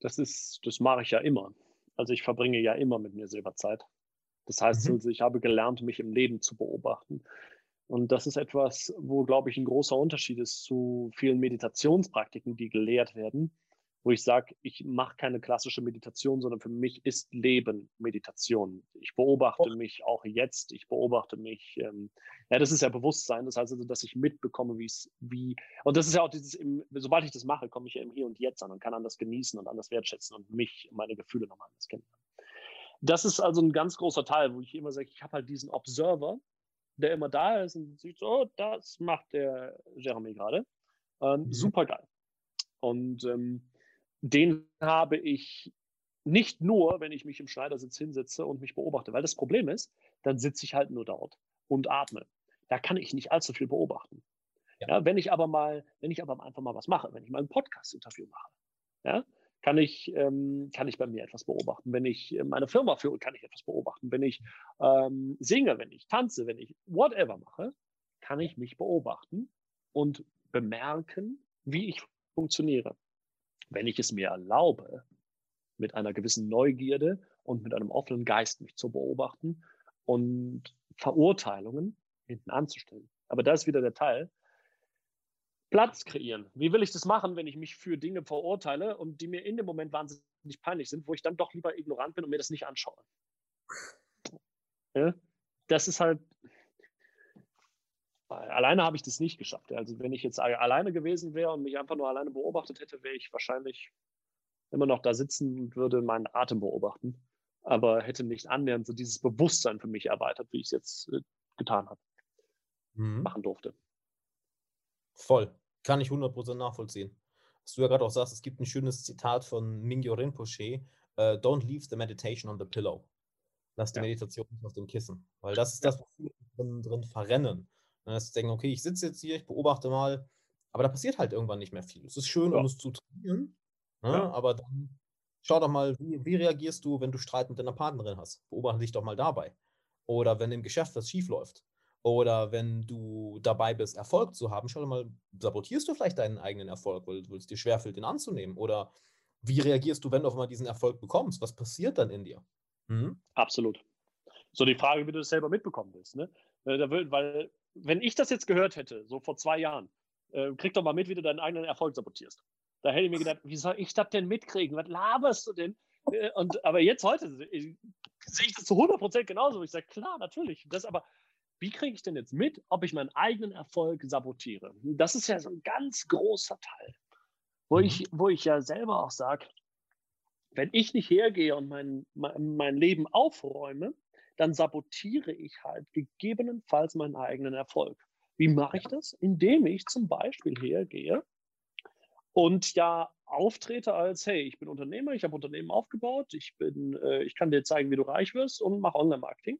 Das ist, das mache ich ja immer. Also ich verbringe ja immer mit mir selber Zeit. Das heißt, mhm. also ich habe gelernt, mich im Leben zu beobachten. Und das ist etwas, wo, glaube ich, ein großer Unterschied ist zu vielen Meditationspraktiken, die gelehrt werden, wo ich sage, ich mache keine klassische Meditation, sondern für mich ist Leben Meditation. Ich beobachte oh. mich auch jetzt, ich beobachte mich, ähm, ja, das ist ja Bewusstsein, das heißt also, dass ich mitbekomme, wie es, wie, und das ist ja auch dieses, im, sobald ich das mache, komme ich ja im Hier und Jetzt an und kann anders genießen und anders wertschätzen und mich, meine Gefühle nochmal anders kennen. Das ist also ein ganz großer Teil, wo ich immer sage, ich habe halt diesen Observer, der immer da ist und sieht so, oh, das macht der Jeremy gerade. Ähm, mhm. Super geil. Und ähm, den habe ich nicht nur, wenn ich mich im Schneidersitz hinsetze und mich beobachte, weil das Problem ist, dann sitze ich halt nur dort und atme. Da kann ich nicht allzu viel beobachten. Ja. ja. wenn ich aber mal, wenn ich aber einfach mal was mache, wenn ich mal ein Podcast-Interview mache, ja, kann ich, ähm, kann ich bei mir etwas beobachten. Wenn ich äh, meine Firma führe, kann ich etwas beobachten. Wenn ich ähm, singe, wenn ich tanze, wenn ich whatever mache, kann ich mich beobachten und bemerken, wie ich funktioniere. Wenn ich es mir erlaube, mit einer gewissen Neugierde und mit einem offenen Geist mich zu beobachten und Verurteilungen hinten anzustellen. Aber da ist wieder der Teil, Platz kreieren. Wie will ich das machen, wenn ich mich für Dinge verurteile und die mir in dem Moment wahnsinnig peinlich sind, wo ich dann doch lieber ignorant bin und mir das nicht anschaue? Ja? Das ist halt. Alleine habe ich das nicht geschafft. Also, wenn ich jetzt alleine gewesen wäre und mich einfach nur alleine beobachtet hätte, wäre ich wahrscheinlich immer noch da sitzen und würde meinen Atem beobachten. Aber hätte nicht annähernd so dieses Bewusstsein für mich erweitert, wie ich es jetzt äh, getan habe, mhm. machen durfte. Voll. Kann ich 100% nachvollziehen. Was du ja gerade auch sagst, es gibt ein schönes Zitat von Mingyo Rinpoche: uh, Don't leave the meditation on the pillow. Lass die ja. Meditation nicht auf dem Kissen. Weil das ist das, wo viele drin, drin verrennen. Und das denken, okay, ich sitze jetzt hier, ich beobachte mal, aber da passiert halt irgendwann nicht mehr viel. Es ist schön, ja. um es zu trainieren, ne? ja. aber dann schau doch mal, wie, wie, reagierst du, wenn du Streit mit deiner Partnerin hast? Beobachte dich doch mal dabei. Oder wenn im Geschäft was schief läuft. Oder wenn du dabei bist, Erfolg zu haben, schau doch mal, sabotierst du vielleicht deinen eigenen Erfolg, weil, weil es dir schwerfällt, den anzunehmen? Oder wie reagierst du, wenn du auf einmal diesen Erfolg bekommst? Was passiert dann in dir? Mhm. Absolut. So die Frage, wie du das selber mitbekommen willst. Ne? Weil, wenn ich das jetzt gehört hätte, so vor zwei Jahren, äh, krieg doch mal mit, wie du deinen eigenen Erfolg sabotierst. Da hätte ich mir gedacht, wie soll ich das denn mitkriegen? Was laberst du denn? Äh, und, aber jetzt heute äh, sehe ich das zu 100% genauso. Ich sage, klar, natürlich. Das aber, wie kriege ich denn jetzt mit, ob ich meinen eigenen Erfolg sabotiere? Das ist ja so ein ganz großer Teil, wo, mhm. ich, wo ich ja selber auch sage, wenn ich nicht hergehe und mein, mein, mein Leben aufräume, dann sabotiere ich halt gegebenenfalls meinen eigenen Erfolg. Wie mache ich das? Indem ich zum Beispiel hergehe und ja auftrete als, hey, ich bin Unternehmer, ich habe Unternehmen aufgebaut, ich, bin, äh, ich kann dir zeigen, wie du reich wirst und mache Online-Marketing.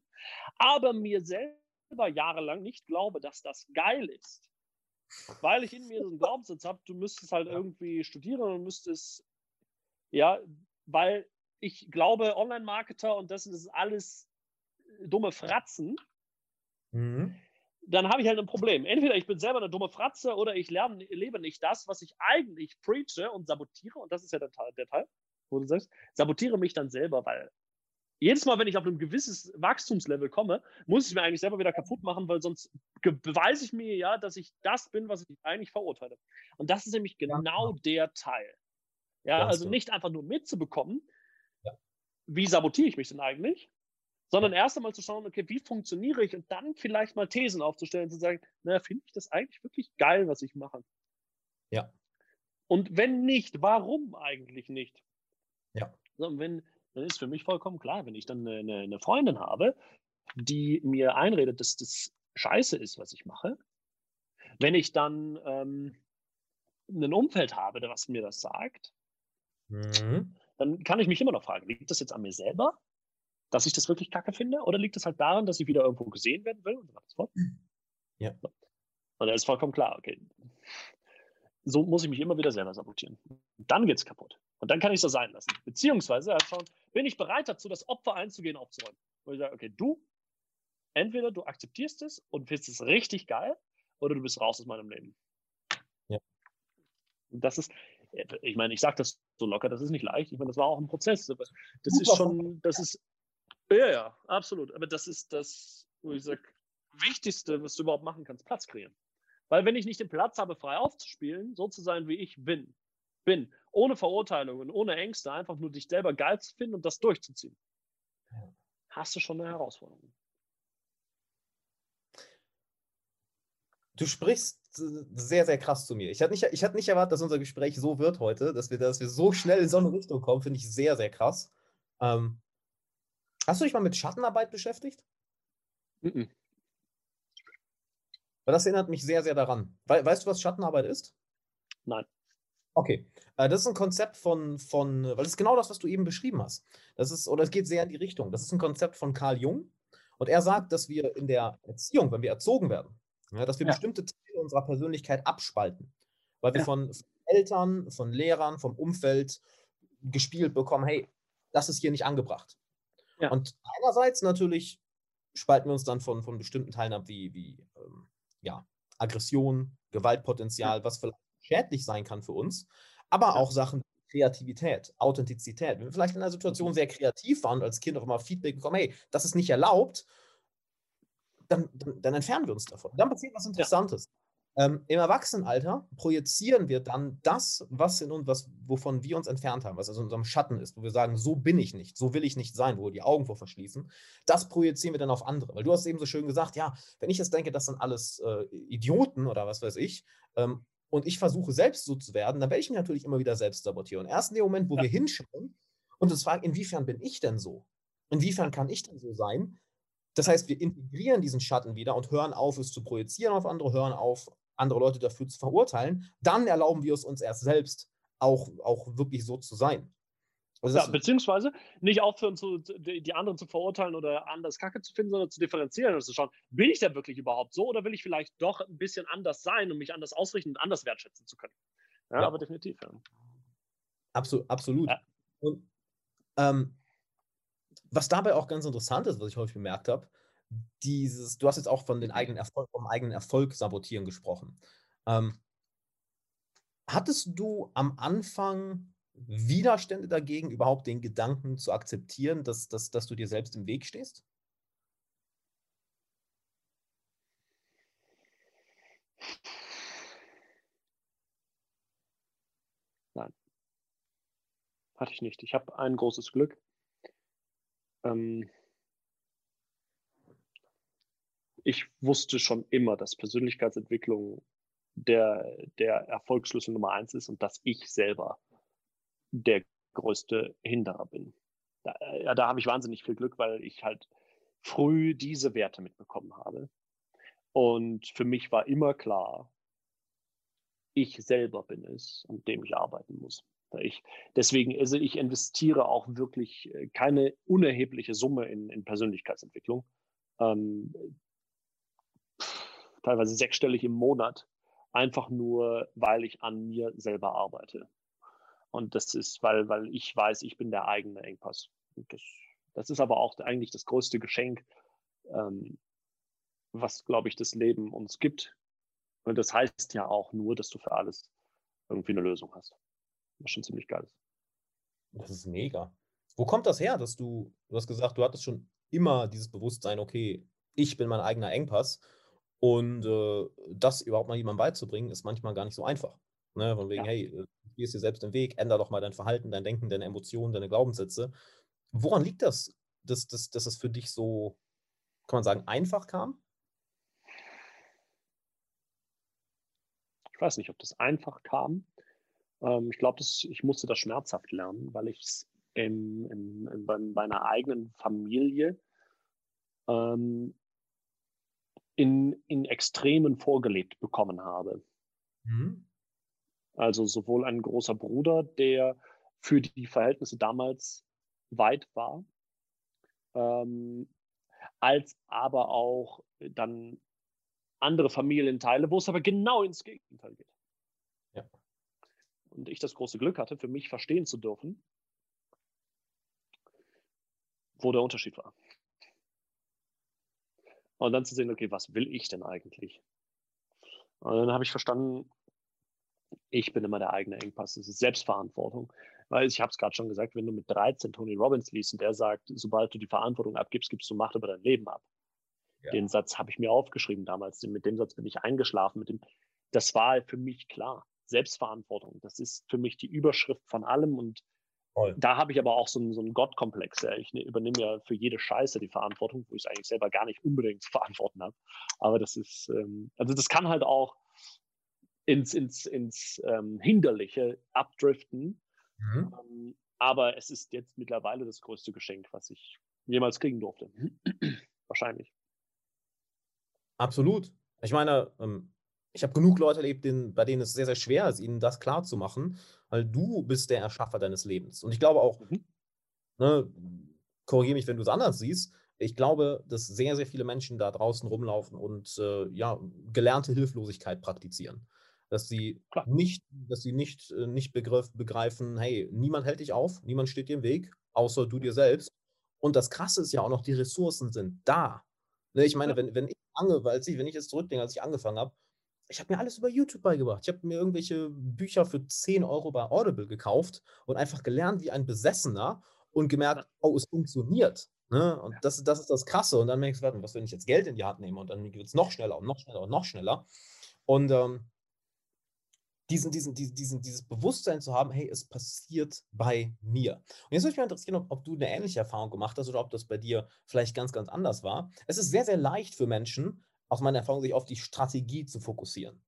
Aber mir selbst selber jahrelang nicht glaube, dass das geil ist, weil ich in mir so einen Glaubenssatz habe, du müsstest halt irgendwie studieren und müsstest, ja, weil ich glaube, Online-Marketer und das ist alles dumme Fratzen, mhm. dann habe ich halt ein Problem. Entweder ich bin selber eine dumme Fratze oder ich lerne, lebe nicht das, was ich eigentlich preache und sabotiere, und das ist ja der der Teil wo du sagst, sabotiere mich dann selber, weil jedes Mal, wenn ich auf ein gewisses Wachstumslevel komme, muss ich mir eigentlich selber wieder kaputt machen, weil sonst beweise ich mir ja, dass ich das bin, was ich eigentlich verurteile. Und das ist nämlich genau ja. der Teil. Ja, Ganz also nicht einfach nur mitzubekommen, ja. wie sabotiere ich mich denn eigentlich, sondern erst einmal zu schauen, okay, wie funktioniere ich und dann vielleicht mal Thesen aufzustellen und zu sagen, naja, finde ich das eigentlich wirklich geil, was ich mache? Ja. Und wenn nicht, warum eigentlich nicht? Ja. So, wenn, dann ist für mich vollkommen klar, wenn ich dann eine, eine Freundin habe, die mir einredet, dass das scheiße ist, was ich mache, wenn ich dann ähm, ein Umfeld habe, was mir das sagt, mhm. dann kann ich mich immer noch fragen, liegt das jetzt an mir selber, dass ich das wirklich kacke finde, oder liegt das halt daran, dass ich wieder irgendwo gesehen werden will? Und so fort? Ja. Und da ist vollkommen klar, okay, so muss ich mich immer wieder selber sabotieren. Dann geht es kaputt. Und dann kann ich es so sein lassen. Beziehungsweise halt schauen, bin ich bereit dazu, das Opfer einzugehen, aufzuräumen. Wo ich sage, okay, du, entweder du akzeptierst es und findest es richtig geil, oder du bist raus aus meinem Leben. Ja. Und das ist, ich meine, ich sage das so locker, das ist nicht leicht. Ich meine, das war auch ein Prozess. Das ist schon, das ist, ja, ja, absolut. Aber das ist das, wo ich sage, Wichtigste, was du überhaupt machen kannst, Platz kreieren. Weil wenn ich nicht den Platz habe, frei aufzuspielen, so zu sein, wie ich bin, bin, ohne Verurteilungen, ohne Ängste, einfach nur dich selber geil zu finden und das durchzuziehen, hast du schon eine Herausforderung. Du sprichst sehr, sehr krass zu mir. Ich hatte nicht, ich hatte nicht erwartet, dass unser Gespräch so wird heute, dass wir, dass wir so schnell in so eine Richtung kommen, finde ich sehr, sehr krass. Ähm, hast du dich mal mit Schattenarbeit beschäftigt? Mm -mm. Weil das erinnert mich sehr, sehr daran. We weißt du, was Schattenarbeit ist? Nein. Okay. Äh, das ist ein Konzept von, von, weil das ist genau das, was du eben beschrieben hast. Das ist, oder es geht sehr in die Richtung. Das ist ein Konzept von Carl Jung. Und er sagt, dass wir in der Erziehung, wenn wir erzogen werden, ja, dass wir ja. bestimmte Teile unserer Persönlichkeit abspalten. Weil wir ja. von Eltern, von Lehrern, vom Umfeld gespielt bekommen, hey, das ist hier nicht angebracht. Ja. Und einerseits natürlich spalten wir uns dann von, von bestimmten Teilen ab, wie, wie ähm, ja, Aggression, Gewaltpotenzial, was vielleicht schädlich sein kann für uns, aber auch Sachen wie Kreativität, Authentizität. Wenn wir vielleicht in einer Situation mhm. sehr kreativ waren und als Kind auch immer Feedback bekommen, hey, das ist nicht erlaubt, dann, dann, dann entfernen wir uns davon. Dann passiert was Interessantes. Ja. Ähm, Im Erwachsenenalter projizieren wir dann das, was in uns, was, wovon wir uns entfernt haben, was also in unserem Schatten ist, wo wir sagen, so bin ich nicht, so will ich nicht sein, wo wir die Augen vor verschließen, das projizieren wir dann auf andere. Weil du hast eben so schön gesagt, ja, wenn ich jetzt denke, das sind alles äh, Idioten oder was weiß ich, ähm, und ich versuche selbst so zu werden, dann werde ich mich natürlich immer wieder selbst sabotieren. Erst in dem Moment, wo ja. wir hinschauen und uns fragen, inwiefern bin ich denn so? Inwiefern kann ich denn so sein? Das heißt, wir integrieren diesen Schatten wieder und hören auf, es zu projizieren auf andere, hören auf, andere Leute dafür zu verurteilen, dann erlauben wir es uns erst selbst auch, auch wirklich so zu sein. Also ja, beziehungsweise nicht aufhören, zu, die anderen zu verurteilen oder anders Kacke zu finden, sondern zu differenzieren und zu schauen, bin ich denn wirklich überhaupt so oder will ich vielleicht doch ein bisschen anders sein und mich anders ausrichten und anders wertschätzen zu können? Ja, ja. aber definitiv. Ja. Absolut. absolut. Ja. Und ähm, was dabei auch ganz interessant ist, was ich häufig bemerkt habe, dieses, du hast jetzt auch von den eigenen Erfolg, vom eigenen Erfolg sabotieren gesprochen. Ähm, hattest du am Anfang Widerstände dagegen, überhaupt den Gedanken zu akzeptieren, dass, dass, dass du dir selbst im Weg stehst? Nein. Hatte ich nicht. Ich habe ein großes Glück. Ähm, ich wusste schon immer, dass Persönlichkeitsentwicklung der, der Erfolgsschlüssel Nummer eins ist und dass ich selber der größte Hinderer bin. Da, ja, da habe ich wahnsinnig viel Glück, weil ich halt früh diese Werte mitbekommen habe. Und für mich war immer klar, ich selber bin es, an dem ich arbeiten muss. Ich, deswegen, also ich investiere auch wirklich äh, keine unerhebliche Summe in, in Persönlichkeitsentwicklung. Ähm, teilweise sechsstellig im Monat, einfach nur, weil ich an mir selber arbeite. Und das ist, weil, weil ich weiß, ich bin der eigene Engpass. Das, das ist aber auch eigentlich das größte Geschenk, ähm, was, glaube ich, das Leben uns gibt. Und das heißt ja auch nur, dass du für alles irgendwie eine Lösung hast. Was schon ziemlich geil ist. Das ist mega. Wo kommt das her, dass du, du hast gesagt, du hattest schon immer dieses Bewusstsein, okay, ich bin mein eigener Engpass. Und äh, das überhaupt mal jemandem beizubringen, ist manchmal gar nicht so einfach. Ne? Von wegen, ja. hey, du gehst dir selbst im Weg, änder doch mal dein Verhalten, dein Denken, deine Emotionen, deine Glaubenssätze. Woran liegt das, dass, dass, dass es für dich so, kann man sagen, einfach kam? Ich weiß nicht, ob das einfach kam. Ähm, ich glaube, ich musste das schmerzhaft lernen, weil ich es in, in, in, bei meiner eigenen Familie ähm, in, in Extremen vorgelebt bekommen habe. Mhm. Also sowohl ein großer Bruder, der für die Verhältnisse damals weit war, ähm, als aber auch dann andere Familienteile, wo es aber genau ins Gegenteil geht. Ja. Und ich das große Glück hatte, für mich verstehen zu dürfen, wo der Unterschied war. Und dann zu sehen, okay, was will ich denn eigentlich? Und dann habe ich verstanden, ich bin immer der eigene Engpass. Das ist Selbstverantwortung. Weil ich habe es gerade schon gesagt, wenn du mit 13 Tony Robbins liest und der sagt, sobald du die Verantwortung abgibst, gibst du Macht über dein Leben ab. Ja. Den Satz habe ich mir aufgeschrieben damals. Mit dem Satz bin ich eingeschlafen. Mit dem, das war für mich klar. Selbstverantwortung. Das ist für mich die Überschrift von allem und Voll. Da habe ich aber auch so einen, so einen Gottkomplex. Ja. Ich ne, übernehme ja für jede Scheiße die Verantwortung, wo ich es eigentlich selber gar nicht unbedingt zu verantworten habe. Aber das ist, ähm, also das kann halt auch ins, ins, ins ähm, Hinderliche abdriften. Mhm. Ähm, aber es ist jetzt mittlerweile das größte Geschenk, was ich jemals kriegen durfte. Wahrscheinlich. Absolut. Ich meine, ähm, ich habe genug Leute erlebt, denen, bei denen es sehr, sehr schwer ist, ihnen das klar zu machen, weil du bist der Erschaffer deines Lebens. Und ich glaube auch, mhm. ne, korrigiere mich, wenn du es anders siehst, ich glaube, dass sehr, sehr viele Menschen da draußen rumlaufen und äh, ja, gelernte Hilflosigkeit praktizieren. Dass sie Klar. nicht, dass sie nicht, äh, nicht begriff, begreifen, hey, niemand hält dich auf, niemand steht dir im Weg, außer du dir selbst. Und das Krasse ist ja auch noch, die Ressourcen sind da. Ne, ich meine, ja. wenn, wenn ich ange, als ich, wenn ich jetzt zurückdenke, als ich angefangen habe, ich habe mir alles über YouTube beigebracht. Ich habe mir irgendwelche Bücher für 10 Euro bei Audible gekauft und einfach gelernt wie ein Besessener und gemerkt, oh, es funktioniert. Ne? Und das, das ist das Krasse. Und dann merkst du, was, wenn ich jetzt Geld in die Hand nehme und dann wird es noch schneller und noch schneller und noch schneller. Und ähm, diesen, diesen, diesen, dieses Bewusstsein zu haben, hey, es passiert bei mir. Und jetzt würde mich mal interessieren, ob, ob, du eine ähnliche Erfahrung gemacht hast oder ob das bei dir vielleicht ganz, ganz anders war. Es ist sehr, sehr leicht für Menschen, aus meiner Erfahrung, sich auf die Strategie zu fokussieren.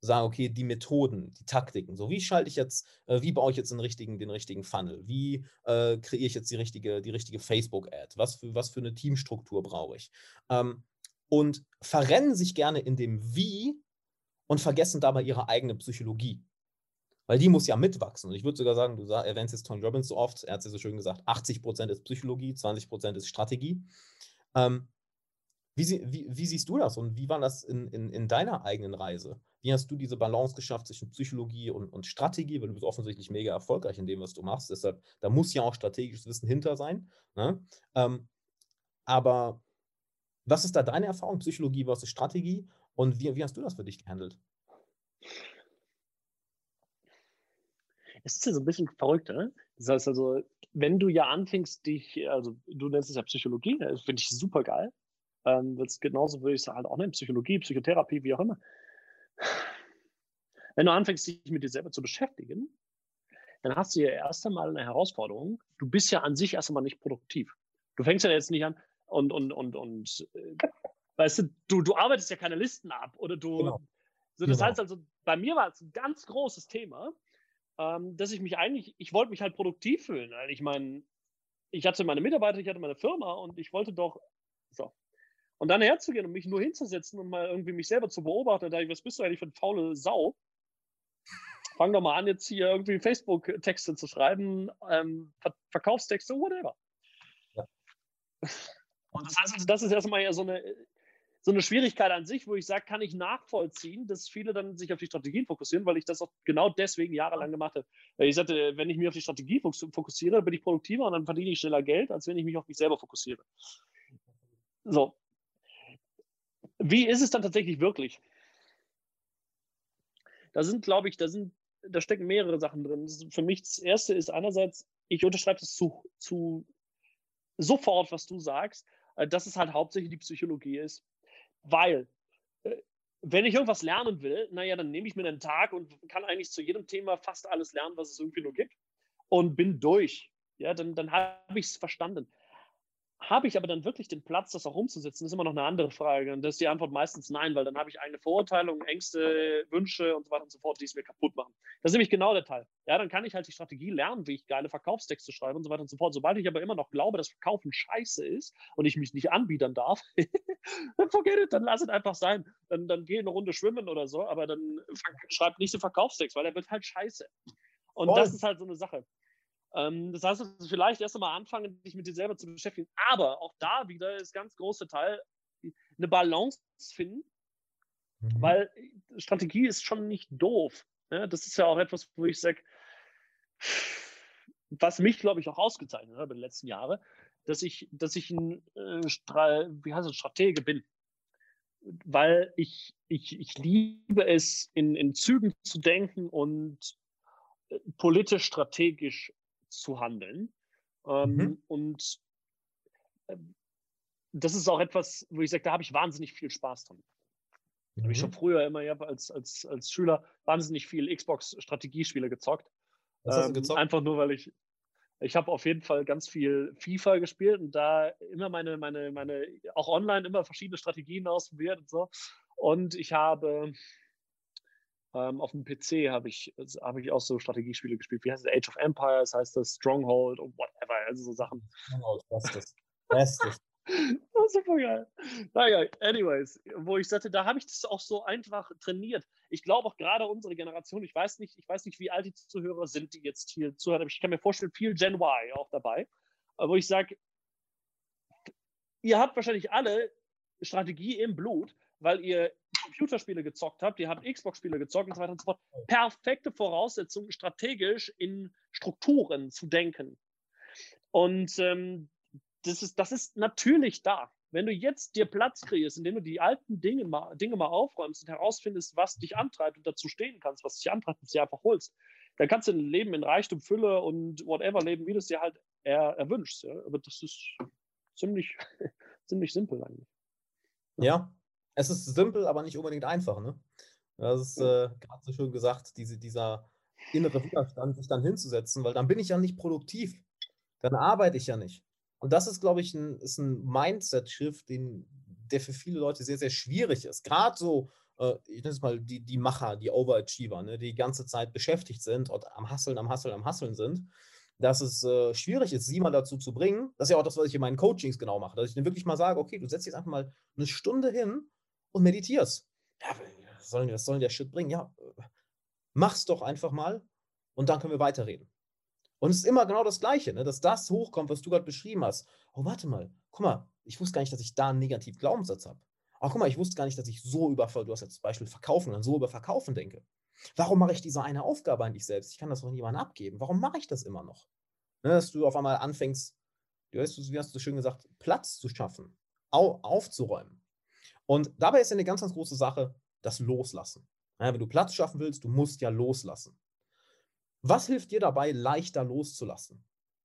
Sagen, okay, die Methoden, die Taktiken. So, wie schalte ich jetzt, äh, wie baue ich jetzt den richtigen, den richtigen Funnel? Wie äh, kreiere ich jetzt die richtige, die richtige Facebook-Ad? Was für, was für eine Teamstruktur brauche ich? Ähm, und verrennen sich gerne in dem Wie und vergessen dabei ihre eigene Psychologie. Weil die muss ja mitwachsen. Und ich würde sogar sagen, du erwähnst jetzt Tony Robbins so oft, er hat es ja so schön gesagt, 80% ist Psychologie, 20% ist Strategie. Ähm, wie, wie, wie, siehst du das und wie war das in, in, in, deiner eigenen Reise? Wie hast du diese Balance geschafft zwischen Psychologie und, und Strategie? Weil du bist offensichtlich mega erfolgreich in dem, was du machst. Deshalb, da muss ja auch strategisches Wissen hinter sein. Ne? Ähm, aber was ist da deine Erfahrung? Psychologie versus Strategie? Und wie, wie hast du das für dich gehandelt? Es ist ja so ein bisschen verrückt, ne? Das heißt also, wenn du ja anfängst, dich, also du nennst es ja Psychologie, das ne? finde ich super geil. Ähm, wird's genauso würde ich es halt auch nennen, Psychologie, Psychotherapie, wie auch immer. Wenn du anfängst, dich mit dir selber zu beschäftigen, dann hast du ja erst einmal eine Herausforderung. Du bist ja an sich erst einmal nicht produktiv. Du fängst ja jetzt nicht an und, und, und, und äh, weißt du, du, du arbeitest ja keine Listen ab oder du. Genau. So, das genau. heißt also, bei mir war es ein ganz großes Thema, ähm, dass ich mich eigentlich, ich wollte mich halt produktiv fühlen. Weil ich meine, ich hatte meine Mitarbeiter, ich hatte meine Firma und ich wollte doch, so, und dann herzugehen und mich nur hinzusetzen und mal irgendwie mich selber zu beobachten, da ich, was bist du eigentlich für eine faule Sau? Fang doch mal an, jetzt hier irgendwie Facebook-Texte zu schreiben, ähm, Ver Verkaufstexte, whatever. Ja. Und das heißt, also, das ist erstmal ja so eine, so eine Schwierigkeit an sich, wo ich sage, kann ich nachvollziehen, dass viele dann sich auf die Strategien fokussieren, weil ich das auch genau deswegen jahrelang gemacht habe. Ich sagte, wenn ich mich auf die Strategie fokussiere, bin ich produktiver und dann verdiene ich schneller Geld, als wenn ich mich auf mich selber fokussiere. So, wie ist es dann tatsächlich wirklich? Da sind, glaube ich, da sind, da stecken mehrere Sachen drin. für mich das erste ist einerseits, ich unterschreibe es zu, zu sofort, was du sagst, äh, dass es halt hauptsächlich die Psychologie ist. Weil, äh, wenn ich irgendwas lernen will, naja, dann nehme ich mir einen Tag und kann eigentlich zu jedem Thema fast alles lernen, was es irgendwie nur gibt und bin durch. Ja, dann, dann habe ich es verstanden. Habe ich aber dann wirklich den Platz, das auch umzusetzen, ist immer noch eine andere Frage. Und das ist die Antwort meistens nein, weil dann habe ich eigene Vorurteile, Ängste, Wünsche und so weiter und so fort, die es mir kaputt machen. Das ist nämlich genau der Teil. Ja, dann kann ich halt die Strategie lernen, wie ich geile Verkaufstexte schreibe und so weiter und so fort. Sobald ich aber immer noch glaube, dass Verkaufen scheiße ist und ich mich nicht anbiedern darf, dann forget it, dann lass es einfach sein. Dann, dann geh eine Runde schwimmen oder so, aber dann schreib nicht so Verkaufstext, weil der wird halt scheiße. Und Voll. das ist halt so eine Sache. Ähm, das heißt, vielleicht erst einmal anfangen, dich mit dir selber zu beschäftigen. Aber auch da wieder ist ganz großer Teil eine Balance finden, mhm. weil Strategie ist schon nicht doof. Ja, das ist ja auch etwas, wo ich sage, was mich, glaube ich, auch ausgezeichnet hat in den letzten Jahren, dass ich, dass ich ein, äh, wie heißt es, Stratege bin. Weil ich, ich, ich liebe es, in, in Zügen zu denken und äh, politisch strategisch zu handeln. Ähm, mhm. Und äh, das ist auch etwas, wo ich sage, da habe ich wahnsinnig viel Spaß dran. Mhm. Habe ich schon früher immer ja, als, als, als Schüler wahnsinnig viel Xbox-Strategiespiele gezockt. Was hast du ähm, gezockt? einfach nur, weil ich, ich habe auf jeden Fall ganz viel FIFA gespielt und da immer meine, meine, meine, auch online immer verschiedene Strategien ausprobiert und so. Und ich habe ähm, auf dem PC habe ich, hab ich auch so Strategiespiele gespielt. Wie heißt es? Age of Empires heißt das, Stronghold und whatever, also so Sachen. Stronghold, bestes. bestes. Oh, super geil. Naja, anyways, wo ich sagte, da habe ich das auch so einfach trainiert. Ich glaube auch gerade unsere Generation, ich weiß nicht, ich weiß nicht, wie alt die Zuhörer sind, die jetzt hier zuhören, aber ich kann mir vorstellen, viel Gen Y auch dabei, wo ich sage, ihr habt wahrscheinlich alle Strategie im Blut, weil ihr Computerspiele gezockt habt, ihr habt Xbox-Spiele gezockt und so weiter und so fort. Perfekte Voraussetzung, strategisch in Strukturen zu denken. Und ähm, das, ist, das ist natürlich da. Wenn du jetzt dir Platz kriegst, indem du die alten Dinge mal, Dinge mal aufräumst und herausfindest, was dich antreibt und dazu stehen kannst, was dich antreibt und sie einfach holst, dann kannst du ein Leben in Reichtum, Fülle und whatever leben, wie du es dir halt er, erwünschst. Ja? Aber das ist ziemlich, ziemlich simpel eigentlich. Ja, es ist simpel, aber nicht unbedingt einfach. Ne? Das ist äh, gerade so schön gesagt, diese, dieser innere Widerstand, sich dann hinzusetzen, weil dann bin ich ja nicht produktiv. Dann arbeite ich ja nicht. Und das ist, glaube ich, ein, ein Mindset-Shift, der für viele Leute sehr, sehr schwierig ist. Gerade so, äh, ich nenne es mal die, die Macher, die Overachiever, ne, die die ganze Zeit beschäftigt sind und am Hasseln, am Hasseln, am Hasseln sind dass es äh, schwierig ist, sie mal dazu zu bringen. Das ist ja auch das, was ich in meinen Coachings genau mache, dass ich dann wirklich mal sage, okay, du setzt jetzt einfach mal eine Stunde hin und meditierst. Ja, was soll, was soll der Shit bringen? Ja, mach's doch einfach mal und dann können wir weiterreden. Und es ist immer genau das Gleiche, ne? dass das hochkommt, was du gerade beschrieben hast. Oh, warte mal, guck mal, ich wusste gar nicht, dass ich da einen negativen Glaubenssatz habe. Ach, guck mal, ich wusste gar nicht, dass ich so über, du hast jetzt zum Beispiel Verkaufen, dann so über Verkaufen denke. Warum mache ich diese eine Aufgabe an dich selbst? Ich kann das doch niemandem abgeben. Warum mache ich das immer noch? Ne, dass du auf einmal anfängst, du hast, wie hast du schön gesagt, Platz zu schaffen, au, aufzuräumen. Und dabei ist ja eine ganz, ganz große Sache das Loslassen. Ja, wenn du Platz schaffen willst, du musst ja loslassen. Was hilft dir dabei, leichter loszulassen?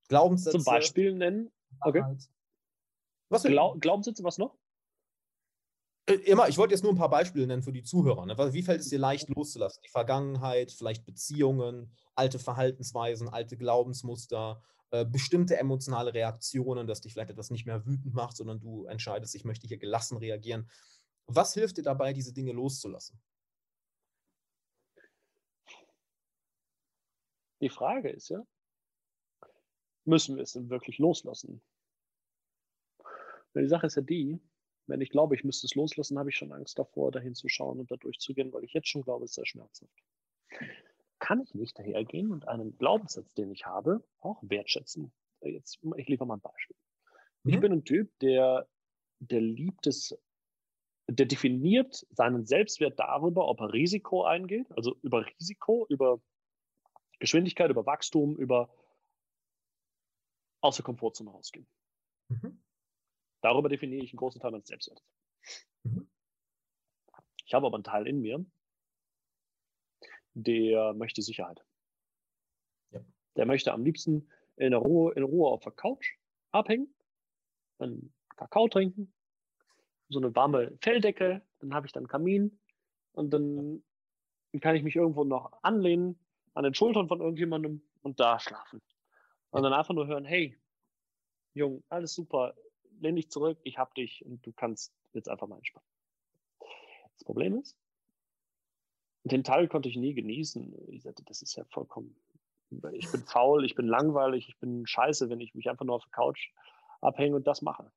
Glaubenssätze. Zum Beispiel nennen. Okay. Was Glau Glaubenssätze, was noch? Äh, immer, ich wollte jetzt nur ein paar Beispiele nennen für die Zuhörer. Ne? Wie fällt es dir leicht loszulassen? Die Vergangenheit, vielleicht Beziehungen, alte Verhaltensweisen, alte Glaubensmuster, äh, bestimmte emotionale Reaktionen, dass dich vielleicht etwas nicht mehr wütend macht, sondern du entscheidest, ich möchte hier gelassen reagieren. Was hilft dir dabei, diese Dinge loszulassen? Die Frage ist ja, müssen wir es denn wirklich loslassen? Die Sache ist ja die, wenn ich glaube, ich müsste es loslassen, habe ich schon Angst davor, dahin zu schauen und da durchzugehen, weil ich jetzt schon glaube, es ist sehr schmerzhaft. Kann ich nicht dahergehen und einen Glaubenssatz, den ich habe, auch wertschätzen? Jetzt, ich liefere mal ein Beispiel. Mhm. Ich bin ein Typ, der, der liebt es, der definiert seinen Selbstwert darüber, ob er Risiko eingeht, also über Risiko, über Geschwindigkeit, über Wachstum, über aus der Komfortzone rausgehen. Mhm. Darüber definiere ich einen großen Teil meines Selbstwertes. Mhm. Ich habe aber einen Teil in mir, der möchte Sicherheit. Ja. Der möchte am liebsten in Ruhe, in Ruhe auf der Couch abhängen, einen Kakao trinken, so eine warme Felldecke, dann habe ich dann Kamin und dann kann ich mich irgendwo noch anlehnen an den Schultern von irgendjemandem und da schlafen. Und dann einfach nur hören, hey, Jung, alles super, lehn dich zurück, ich hab dich und du kannst jetzt einfach mal entspannen. Das Problem ist, den Teil konnte ich nie genießen. Ich sagte, das ist ja vollkommen, ich bin faul, ich bin langweilig, ich bin scheiße, wenn ich mich einfach nur auf der Couch abhänge und das mache.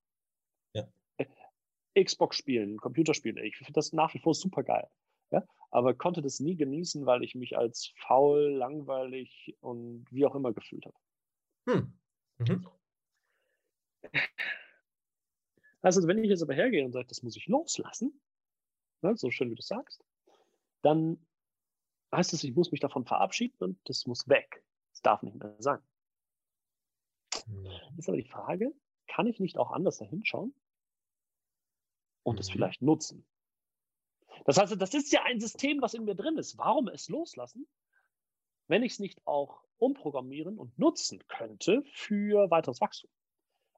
Xbox spielen, Computerspiele, ich finde das nach wie vor super geil. Ja? Aber konnte das nie genießen, weil ich mich als faul, langweilig und wie auch immer gefühlt habe. Hm. Mhm. Also, wenn ich jetzt aber hergehe und sage, das muss ich loslassen, ne, so schön wie du sagst, dann heißt es, ich muss mich davon verabschieden und das muss weg. Es darf nicht mehr sein. Mhm. Ist aber die Frage, kann ich nicht auch anders dahinschauen und es mhm. vielleicht nutzen? Das heißt, das ist ja ein System, was in mir drin ist. Warum es loslassen, wenn ich es nicht auch umprogrammieren und nutzen könnte für weiteres Wachstum?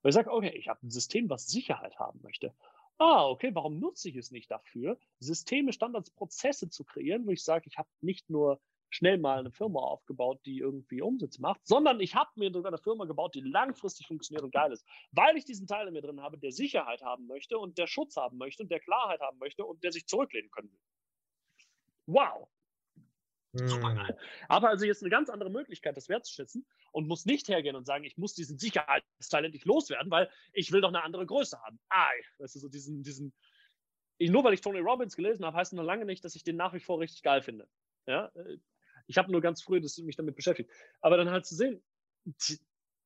Weil ich sage, okay, ich habe ein System, was Sicherheit haben möchte. Ah, okay, warum nutze ich es nicht dafür, Systeme, Standards, Prozesse zu kreieren, wo ich sage, ich habe nicht nur schnell mal eine Firma aufgebaut, die irgendwie Umsatz macht, sondern ich habe mir sogar eine Firma gebaut, die langfristig funktioniert und geil ist, weil ich diesen Teil in mir drin habe, der Sicherheit haben möchte und der Schutz haben möchte und der Klarheit haben möchte und der sich zurücklehnen können will. Wow! Super geil. Aber also jetzt eine ganz andere Möglichkeit, das wertzuschätzen und muss nicht hergehen und sagen, ich muss diesen Sicherheitsteil endlich loswerden, weil ich will doch eine andere Größe haben. Ah, weißt du, so diesen, diesen, ich, nur weil ich Tony Robbins gelesen habe, heißt noch lange nicht, dass ich den nach wie vor richtig geil finde. Ja, äh, ich habe nur ganz früh das, mich damit beschäftigt. Aber dann halt zu sehen,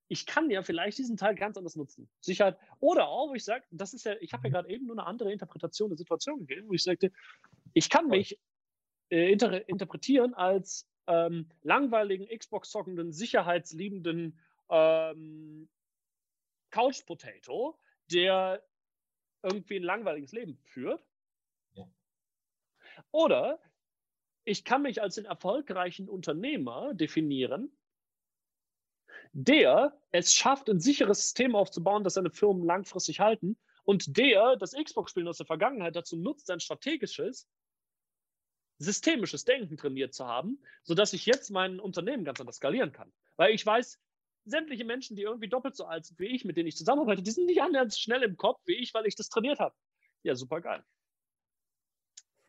ich kann ja vielleicht diesen Teil ganz anders nutzen. Sicherheit. Oder auch, wo ich sage, das ist ja, ich habe ja mhm. gerade eben nur eine andere Interpretation der Situation gegeben, wo ich sagte, ich kann mich äh, inter interpretieren als ähm, langweiligen, Xbox-zockenden, sicherheitsliebenden ähm, Couch-Potato, der irgendwie ein langweiliges Leben führt. Ja. Oder ich kann mich als den erfolgreichen Unternehmer definieren, der es schafft, ein sicheres System aufzubauen, das seine Firmen langfristig halten und der das Xbox-Spielen aus der Vergangenheit dazu nutzt, sein strategisches, systemisches Denken trainiert zu haben, sodass ich jetzt mein Unternehmen ganz anders skalieren kann. Weil ich weiß, sämtliche Menschen, die irgendwie doppelt so alt sind wie ich, mit denen ich zusammenarbeite, die sind nicht so schnell im Kopf wie ich, weil ich das trainiert habe. Ja, super geil.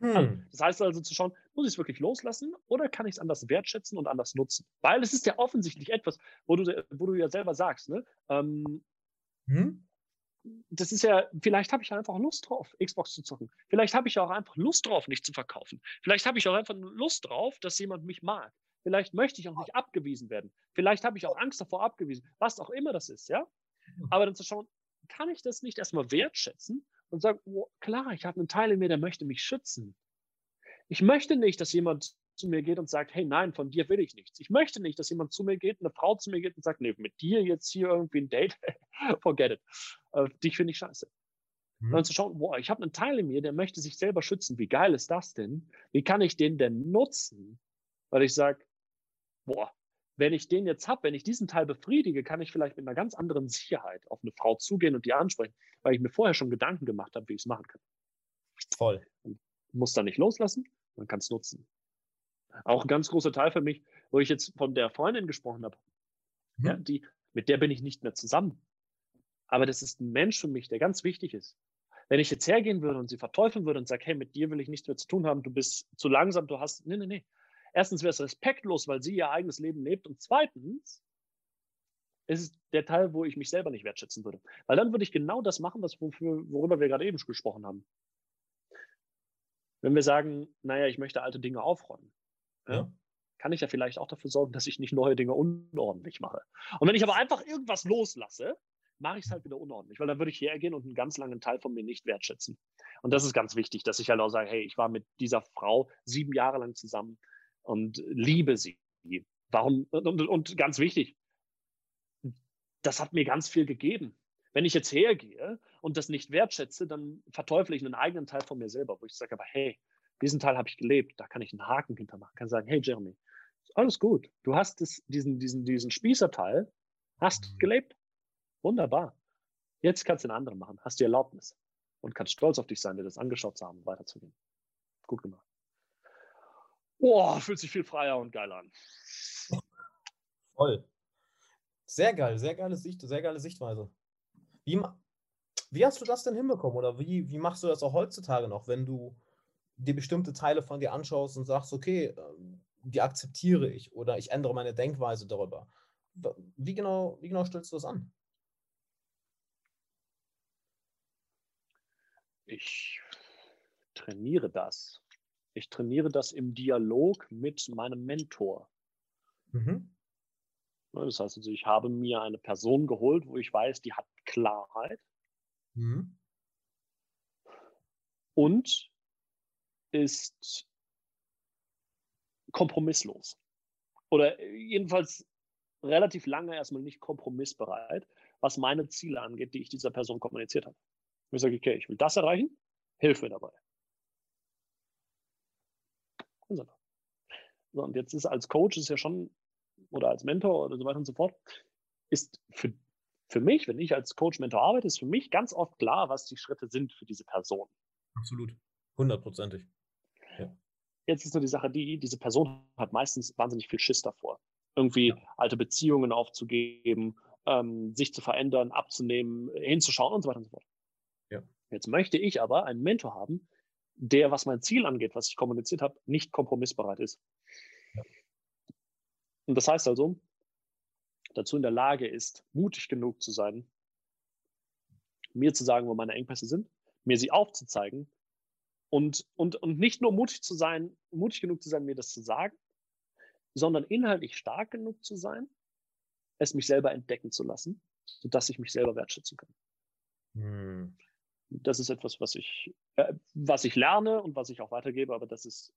Hm. Das heißt also zu schauen, muss ich es wirklich loslassen oder kann ich es anders wertschätzen und anders nutzen? Weil es ist ja offensichtlich etwas, wo du, wo du ja selber sagst, ne? Ähm, hm? das ist ja, vielleicht habe ich einfach Lust drauf, Xbox zu zocken. Vielleicht habe ich auch einfach Lust drauf, nicht zu verkaufen. Vielleicht habe ich auch einfach Lust drauf, dass jemand mich mag. Vielleicht möchte ich auch nicht abgewiesen werden. Vielleicht habe ich auch Angst davor, abgewiesen. Was auch immer das ist, ja. Aber dann zu schauen, kann ich das nicht erstmal wertschätzen und sagen, oh, klar, ich habe einen Teil in mir, der möchte mich schützen. Ich möchte nicht, dass jemand zu mir geht und sagt, hey, nein, von dir will ich nichts. Ich möchte nicht, dass jemand zu mir geht, eine Frau zu mir geht und sagt, nee, mit dir jetzt hier irgendwie ein Date, forget it. Äh, dich finde ich scheiße. Mhm. Dann zu schauen, boah, ich habe einen Teil in mir, der möchte sich selber schützen. Wie geil ist das denn? Wie kann ich den denn nutzen? Weil ich sage, boah, wenn ich den jetzt habe, wenn ich diesen Teil befriedige, kann ich vielleicht mit einer ganz anderen Sicherheit auf eine Frau zugehen und die ansprechen, weil ich mir vorher schon Gedanken gemacht habe, wie ich es machen kann. Voll. Und muss da nicht loslassen, man kann es nutzen. Auch ein ganz großer Teil für mich, wo ich jetzt von der Freundin gesprochen habe. Mhm. Ja, die, mit der bin ich nicht mehr zusammen. Aber das ist ein Mensch für mich, der ganz wichtig ist. Wenn ich jetzt hergehen würde und sie verteufeln würde und sage, hey, mit dir will ich nichts mehr zu tun haben, du bist zu langsam, du hast. Nee, nee, nee. Erstens wäre es respektlos, weil sie ihr eigenes Leben lebt. Und zweitens ist es der Teil, wo ich mich selber nicht wertschätzen würde. Weil dann würde ich genau das machen, was, worüber wir gerade eben gesprochen haben. Wenn wir sagen, naja, ich möchte alte Dinge aufräumen, ja. kann ich ja vielleicht auch dafür sorgen, dass ich nicht neue Dinge unordentlich mache. Und wenn ich aber einfach irgendwas loslasse, mache ich es halt wieder unordentlich, weil dann würde ich hergehen und einen ganz langen Teil von mir nicht wertschätzen. Und das ist ganz wichtig, dass ich halt auch sage, hey, ich war mit dieser Frau sieben Jahre lang zusammen und liebe sie. Warum? Und, und, ganz wichtig, das hat mir ganz viel gegeben. Wenn ich jetzt hergehe und das nicht wertschätze, dann verteufle ich einen eigenen Teil von mir selber, wo ich sage, aber hey, diesen Teil habe ich gelebt, da kann ich einen Haken hintermachen, kann sagen, hey Jeremy, alles gut, du hast das, diesen, diesen, diesen Spießerteil, hast mhm. gelebt, wunderbar. Jetzt kannst du einen anderen machen, hast die Erlaubnis und kannst stolz auf dich sein, dir das angeschaut zu haben und weiterzugehen. Gut gemacht. Boah, fühlt sich viel freier und geiler an. Voll. Sehr geil, sehr geile Sicht, sehr geile Sichtweise. Wie, wie hast du das denn hinbekommen? Oder wie, wie machst du das auch heutzutage noch, wenn du dir bestimmte Teile von dir anschaust und sagst, okay, ähm, die akzeptiere ich oder ich ändere meine Denkweise darüber. Wie genau, wie genau stellst du das an? Ich trainiere das. Ich trainiere das im Dialog mit meinem Mentor. Mhm. Ne, das heißt also, ich habe mir eine Person geholt, wo ich weiß, die hat Klarheit. Mhm. Und ist kompromisslos. Oder jedenfalls relativ lange erstmal nicht kompromissbereit, was meine Ziele angeht, die ich dieser Person kommuniziert habe. Ich sage, okay, ich will das erreichen, hilf mir dabei. So, und jetzt ist als Coach ist ja schon, oder als Mentor oder so weiter und so fort, ist für, für mich, wenn ich als Coach-Mentor arbeite, ist für mich ganz oft klar, was die Schritte sind für diese Person. Absolut. Hundertprozentig. Jetzt ist nur die Sache die, diese Person hat meistens wahnsinnig viel Schiss davor. Irgendwie ja. alte Beziehungen aufzugeben, ähm, sich zu verändern, abzunehmen, hinzuschauen und so weiter und so fort. Ja. Jetzt möchte ich aber einen Mentor haben, der, was mein Ziel angeht, was ich kommuniziert habe, nicht kompromissbereit ist. Und das heißt also, dazu in der Lage ist, mutig genug zu sein, mir zu sagen, wo meine Engpässe sind, mir sie aufzuzeigen und, und, und nicht nur mutig zu sein, mutig genug zu sein, mir das zu sagen, sondern inhaltlich stark genug zu sein, es mich selber entdecken zu lassen, sodass ich mich selber wertschätzen kann. Hm. Das ist etwas, was ich, äh, was ich lerne und was ich auch weitergebe, aber das ist,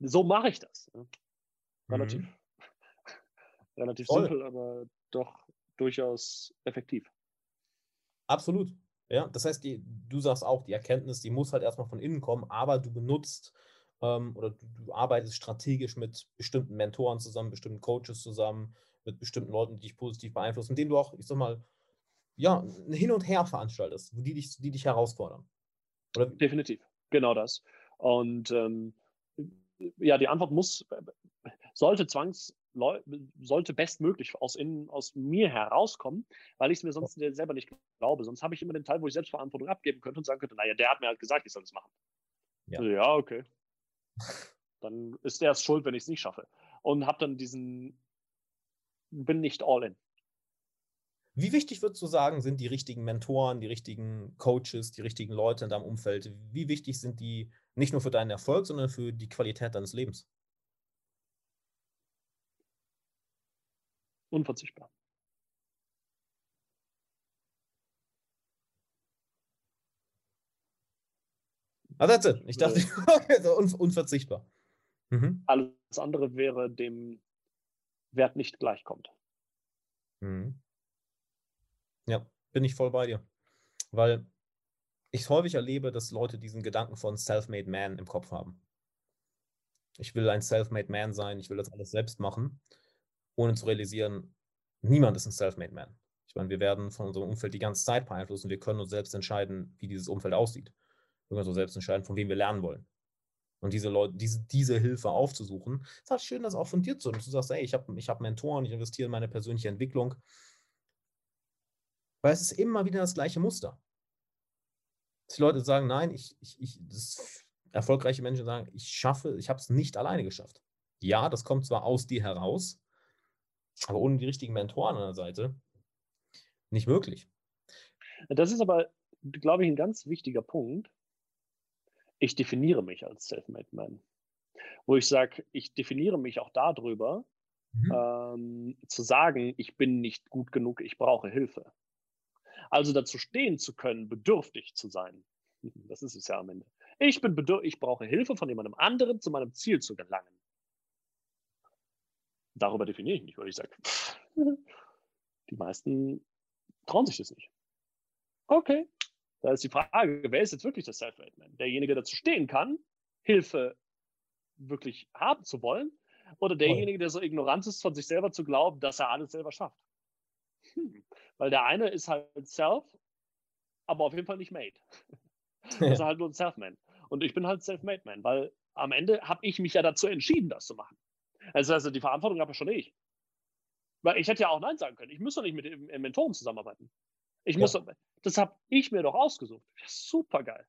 so mache ich das. Ne? Relativ, mhm. relativ simpel, aber doch durchaus effektiv. Absolut. Ja, das heißt, die, du sagst auch, die Erkenntnis, die muss halt erstmal von innen kommen, aber du benutzt ähm, oder du, du, arbeitest strategisch mit bestimmten Mentoren zusammen, bestimmten Coaches zusammen, mit bestimmten Leuten, die dich positiv beeinflussen, mit denen du auch, ich sag mal, ja, ein Hin und Her veranstaltest, die dich, die dich herausfordern. Oder? Definitiv, genau das. Und ähm, ja, die Antwort muss, sollte zwangs, sollte bestmöglich aus, innen, aus mir herauskommen, weil ich es mir sonst selber nicht glaube. Sonst habe ich immer den Teil, wo ich Selbstverantwortung abgeben könnte und sagen könnte, naja, der hat mir halt gesagt, ich soll das machen. Ja, ja okay. Dann ist der es schuld, wenn ich es nicht schaffe. Und habe dann diesen, bin nicht all in. Wie wichtig würdest du sagen, sind die richtigen Mentoren, die richtigen Coaches, die richtigen Leute in deinem Umfeld? Wie wichtig sind die nicht nur für deinen Erfolg, sondern für die Qualität deines Lebens? Unverzichtbar. Ah, that's it. Ich dachte, okay, so un unverzichtbar. Mhm. Alles andere wäre dem Wert nicht gleichkommt. Mhm. Ja, bin ich voll bei dir. Weil ich häufig erlebe, dass Leute diesen Gedanken von Self-Made Man im Kopf haben. Ich will ein Self-Made Man sein, ich will das alles selbst machen, ohne zu realisieren, niemand ist ein Self-Made Man. Ich meine, wir werden von unserem Umfeld die ganze Zeit beeinflusst und wir können uns selbst entscheiden, wie dieses Umfeld aussieht. Wir können uns selbst entscheiden, von wem wir lernen wollen. Und diese Leute, diese, diese Hilfe aufzusuchen, ist halt schön, das auch von dir zu und du sagst, ey, ich habe ich hab Mentoren, ich investiere in meine persönliche Entwicklung. Weil es ist immer wieder das gleiche Muster. Die Leute sagen, nein, ich, ich, ich erfolgreiche Menschen sagen, ich schaffe, ich habe es nicht alleine geschafft. Ja, das kommt zwar aus dir heraus, aber ohne die richtigen Mentoren an der Seite nicht möglich. Das ist aber, glaube ich, ein ganz wichtiger Punkt. Ich definiere mich als Self-Made Man. Wo ich sage, ich definiere mich auch darüber, mhm. ähm, zu sagen, ich bin nicht gut genug, ich brauche Hilfe. Also dazu stehen zu können, bedürftig zu sein. Das ist es ja am Ende. Ich bin ich brauche Hilfe von jemandem anderen, zu meinem Ziel zu gelangen. Darüber definiere ich mich, weil ich sage, die meisten trauen sich das nicht. Okay, da ist die Frage, wer ist jetzt wirklich der Self-Made Man? Derjenige, der dazu stehen kann, Hilfe wirklich haben zu wollen, oder derjenige, der so ignorant ist, von sich selber zu glauben, dass er alles selber schafft? Hm. Weil der eine ist halt Self, aber auf jeden Fall nicht Made. Ja. Das ist halt nur ein Self-Man. Und ich bin halt Self-Made Man, weil am Ende habe ich mich ja dazu entschieden, das zu machen. Also, also die Verantwortung habe ja schon ich. Weil ich hätte ja auch Nein sagen können. Ich muss doch nicht mit dem Mentoren zusammenarbeiten. Ich muss, ja. das habe ich mir doch ausgesucht. Super geil.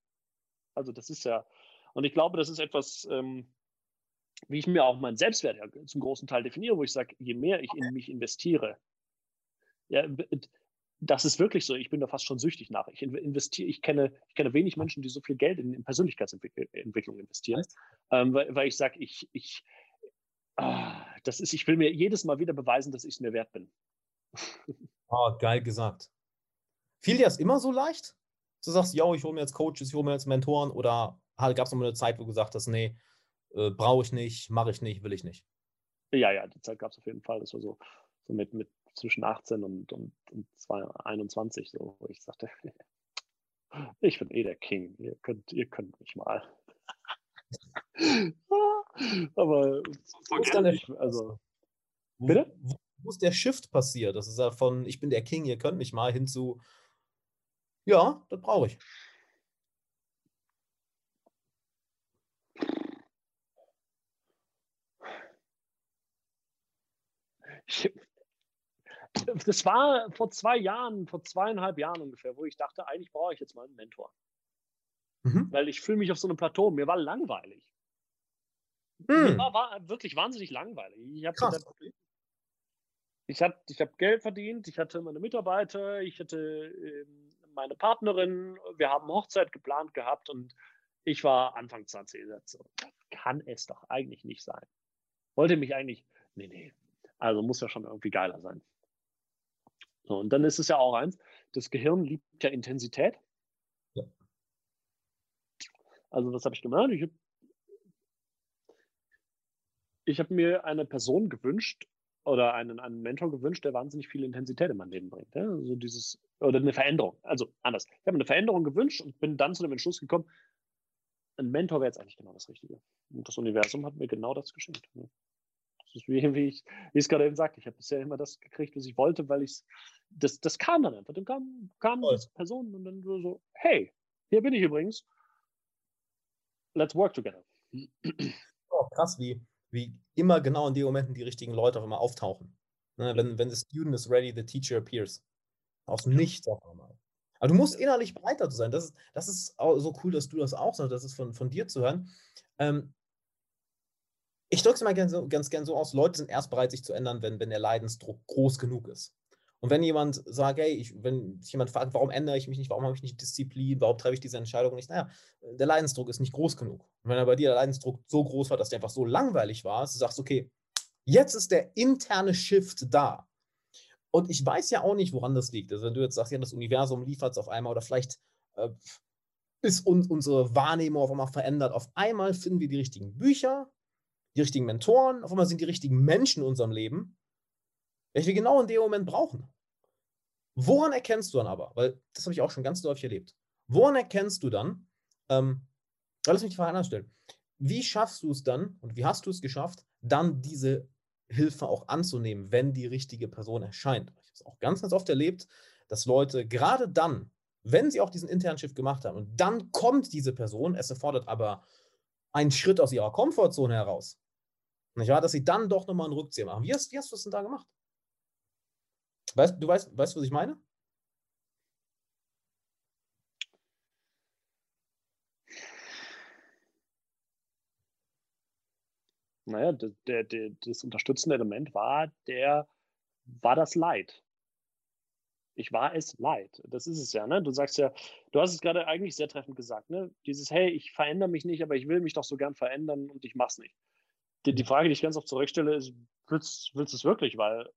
Also das ist ja, und ich glaube, das ist etwas, ähm, wie ich mir auch meinen Selbstwert ja zum großen Teil definiere, wo ich sage, je mehr ich in mich investiere, ja, das ist wirklich so. Ich bin da fast schon süchtig nach. Ich investiere, ich kenne, ich kenne wenig Menschen, die so viel Geld in, in Persönlichkeitsentwicklung investieren, ähm, weil, weil, ich sage, ich, ich, ah, das ist, ich will mir jedes Mal wieder beweisen, dass ich es mir wert bin. Oh, geil gesagt. Fiel dir das immer so leicht? Du sagst, ja, ich hole mir jetzt Coaches, ich hole mir jetzt Mentoren oder gab es noch mal eine Zeit, wo du gesagt hast, nee, äh, brauche ich nicht, mache ich nicht, will ich nicht? Ja, ja, die Zeit gab es auf jeden Fall. Das war so, so mit, mit zwischen 18 und, und, und 21, so, wo ich sagte, ich bin eh der King, ihr könnt, ihr könnt mich mal. Aber wo ist dann der also, bitte? Wo, wo ist der Shift passiert? Das ist ja von ich bin der King, ihr könnt mich mal hin zu ja, das brauche ich. ich das war vor zwei Jahren, vor zweieinhalb Jahren ungefähr, wo ich dachte, eigentlich brauche ich jetzt mal einen Mentor. Mhm. Weil ich fühle mich auf so einem Plateau, mir war langweilig. Hm. War, war, wirklich wahnsinnig langweilig. Ich habe ich hab, ich hab Geld verdient, ich hatte meine Mitarbeiter, ich hatte äh, meine Partnerin, wir haben Hochzeit geplant gehabt und ich war Anfang 20. Das kann es doch eigentlich nicht sein. Wollte mich eigentlich, nee, nee, also muss ja schon irgendwie geiler sein. So, und dann ist es ja auch eins, das Gehirn liebt ja Intensität. Ja. Also was habe ich gemacht? Ich habe hab mir eine Person gewünscht oder einen, einen Mentor gewünscht, der wahnsinnig viel Intensität in mein Leben bringt. Ja? Also dieses, oder eine Veränderung. Also anders. Ich habe eine Veränderung gewünscht und bin dann zu dem Entschluss gekommen, ein Mentor wäre jetzt eigentlich genau das Richtige. Und das Universum hat mir genau das geschenkt. Wie, wie ich es gerade eben sagte. Ich habe bisher immer das gekriegt, was ich wollte, weil ich das, das kam dann einfach. Dann kam, kam diese Person und dann so, hey, hier bin ich übrigens. Let's work together. Oh, krass, wie, wie immer genau in den Momenten die richtigen Leute auch immer auftauchen. Ne, wenn, wenn the student is ready, the teacher appears. Aus Nichts auf einmal. Aber du musst innerlich bereit dazu sein. Das ist, das ist so cool, dass du das auch sagst, das ist von, von dir zu hören. Ähm, ich drücke es mal ganz, ganz gern so aus, Leute sind erst bereit, sich zu ändern, wenn, wenn der Leidensdruck groß genug ist. Und wenn jemand sagt, hey, ich, wenn jemand fragt, warum ändere ich mich nicht, warum habe ich nicht Disziplin, warum treffe ich diese Entscheidung nicht, naja, der Leidensdruck ist nicht groß genug. Und wenn er bei dir der Leidensdruck so groß war, dass der einfach so langweilig war, dass du sagst, okay, jetzt ist der interne Shift da. Und ich weiß ja auch nicht, woran das liegt. Also wenn du jetzt sagst, ja, das Universum liefert es auf einmal oder vielleicht äh, ist uns unsere Wahrnehmung auf einmal verändert. Auf einmal finden wir die richtigen Bücher, die richtigen Mentoren, auf einmal sind die richtigen Menschen in unserem Leben, welche wir genau in dem Moment brauchen. Woran erkennst du dann aber, weil das habe ich auch schon ganz häufig erlebt, woran erkennst du dann, ähm, lass mich die Frage anders stellen, wie schaffst du es dann und wie hast du es geschafft, dann diese Hilfe auch anzunehmen, wenn die richtige Person erscheint? Ich habe es auch ganz, ganz oft erlebt, dass Leute gerade dann, wenn sie auch diesen internen Shift gemacht haben und dann kommt diese Person, es erfordert aber einen Schritt aus ihrer Komfortzone heraus. Nicht wahr? Dass sie dann doch nochmal einen Rückzieher machen. Wie hast, wie hast du das denn da gemacht? Weißt, du weißt, weißt, was ich meine? Naja, der, der, das unterstützende Element war, der, war das Leid. Ich war es leid. Das ist es ja, ne? Du sagst ja, du hast es gerade eigentlich sehr treffend gesagt, ne? Dieses, hey, ich verändere mich nicht, aber ich will mich doch so gern verändern und ich mach's nicht. Die, die Frage, die ich ganz oft zurückstelle, ist, willst, willst du es wirklich? Weil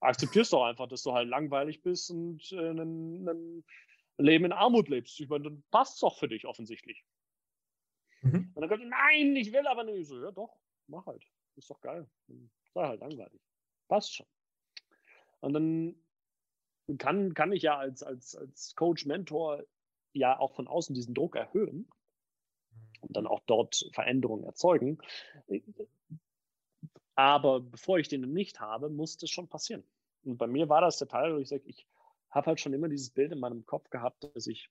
akzeptierst doch einfach, dass du halt langweilig bist und äh, ein, ein Leben in Armut lebst. Ich meine, dann passt es doch für dich offensichtlich. Mhm. Und dann kommt, nein, ich will aber nicht. So, ja doch, mach halt. Ist doch geil. Sei halt langweilig. Passt schon. Und dann kann, kann ich ja als, als, als Coach, Mentor ja auch von außen diesen Druck erhöhen und dann auch dort Veränderungen erzeugen. Aber bevor ich den nicht habe, muss das schon passieren. Und bei mir war das der Teil, wo ich sage, ich habe halt schon immer dieses Bild in meinem Kopf gehabt, dass ich,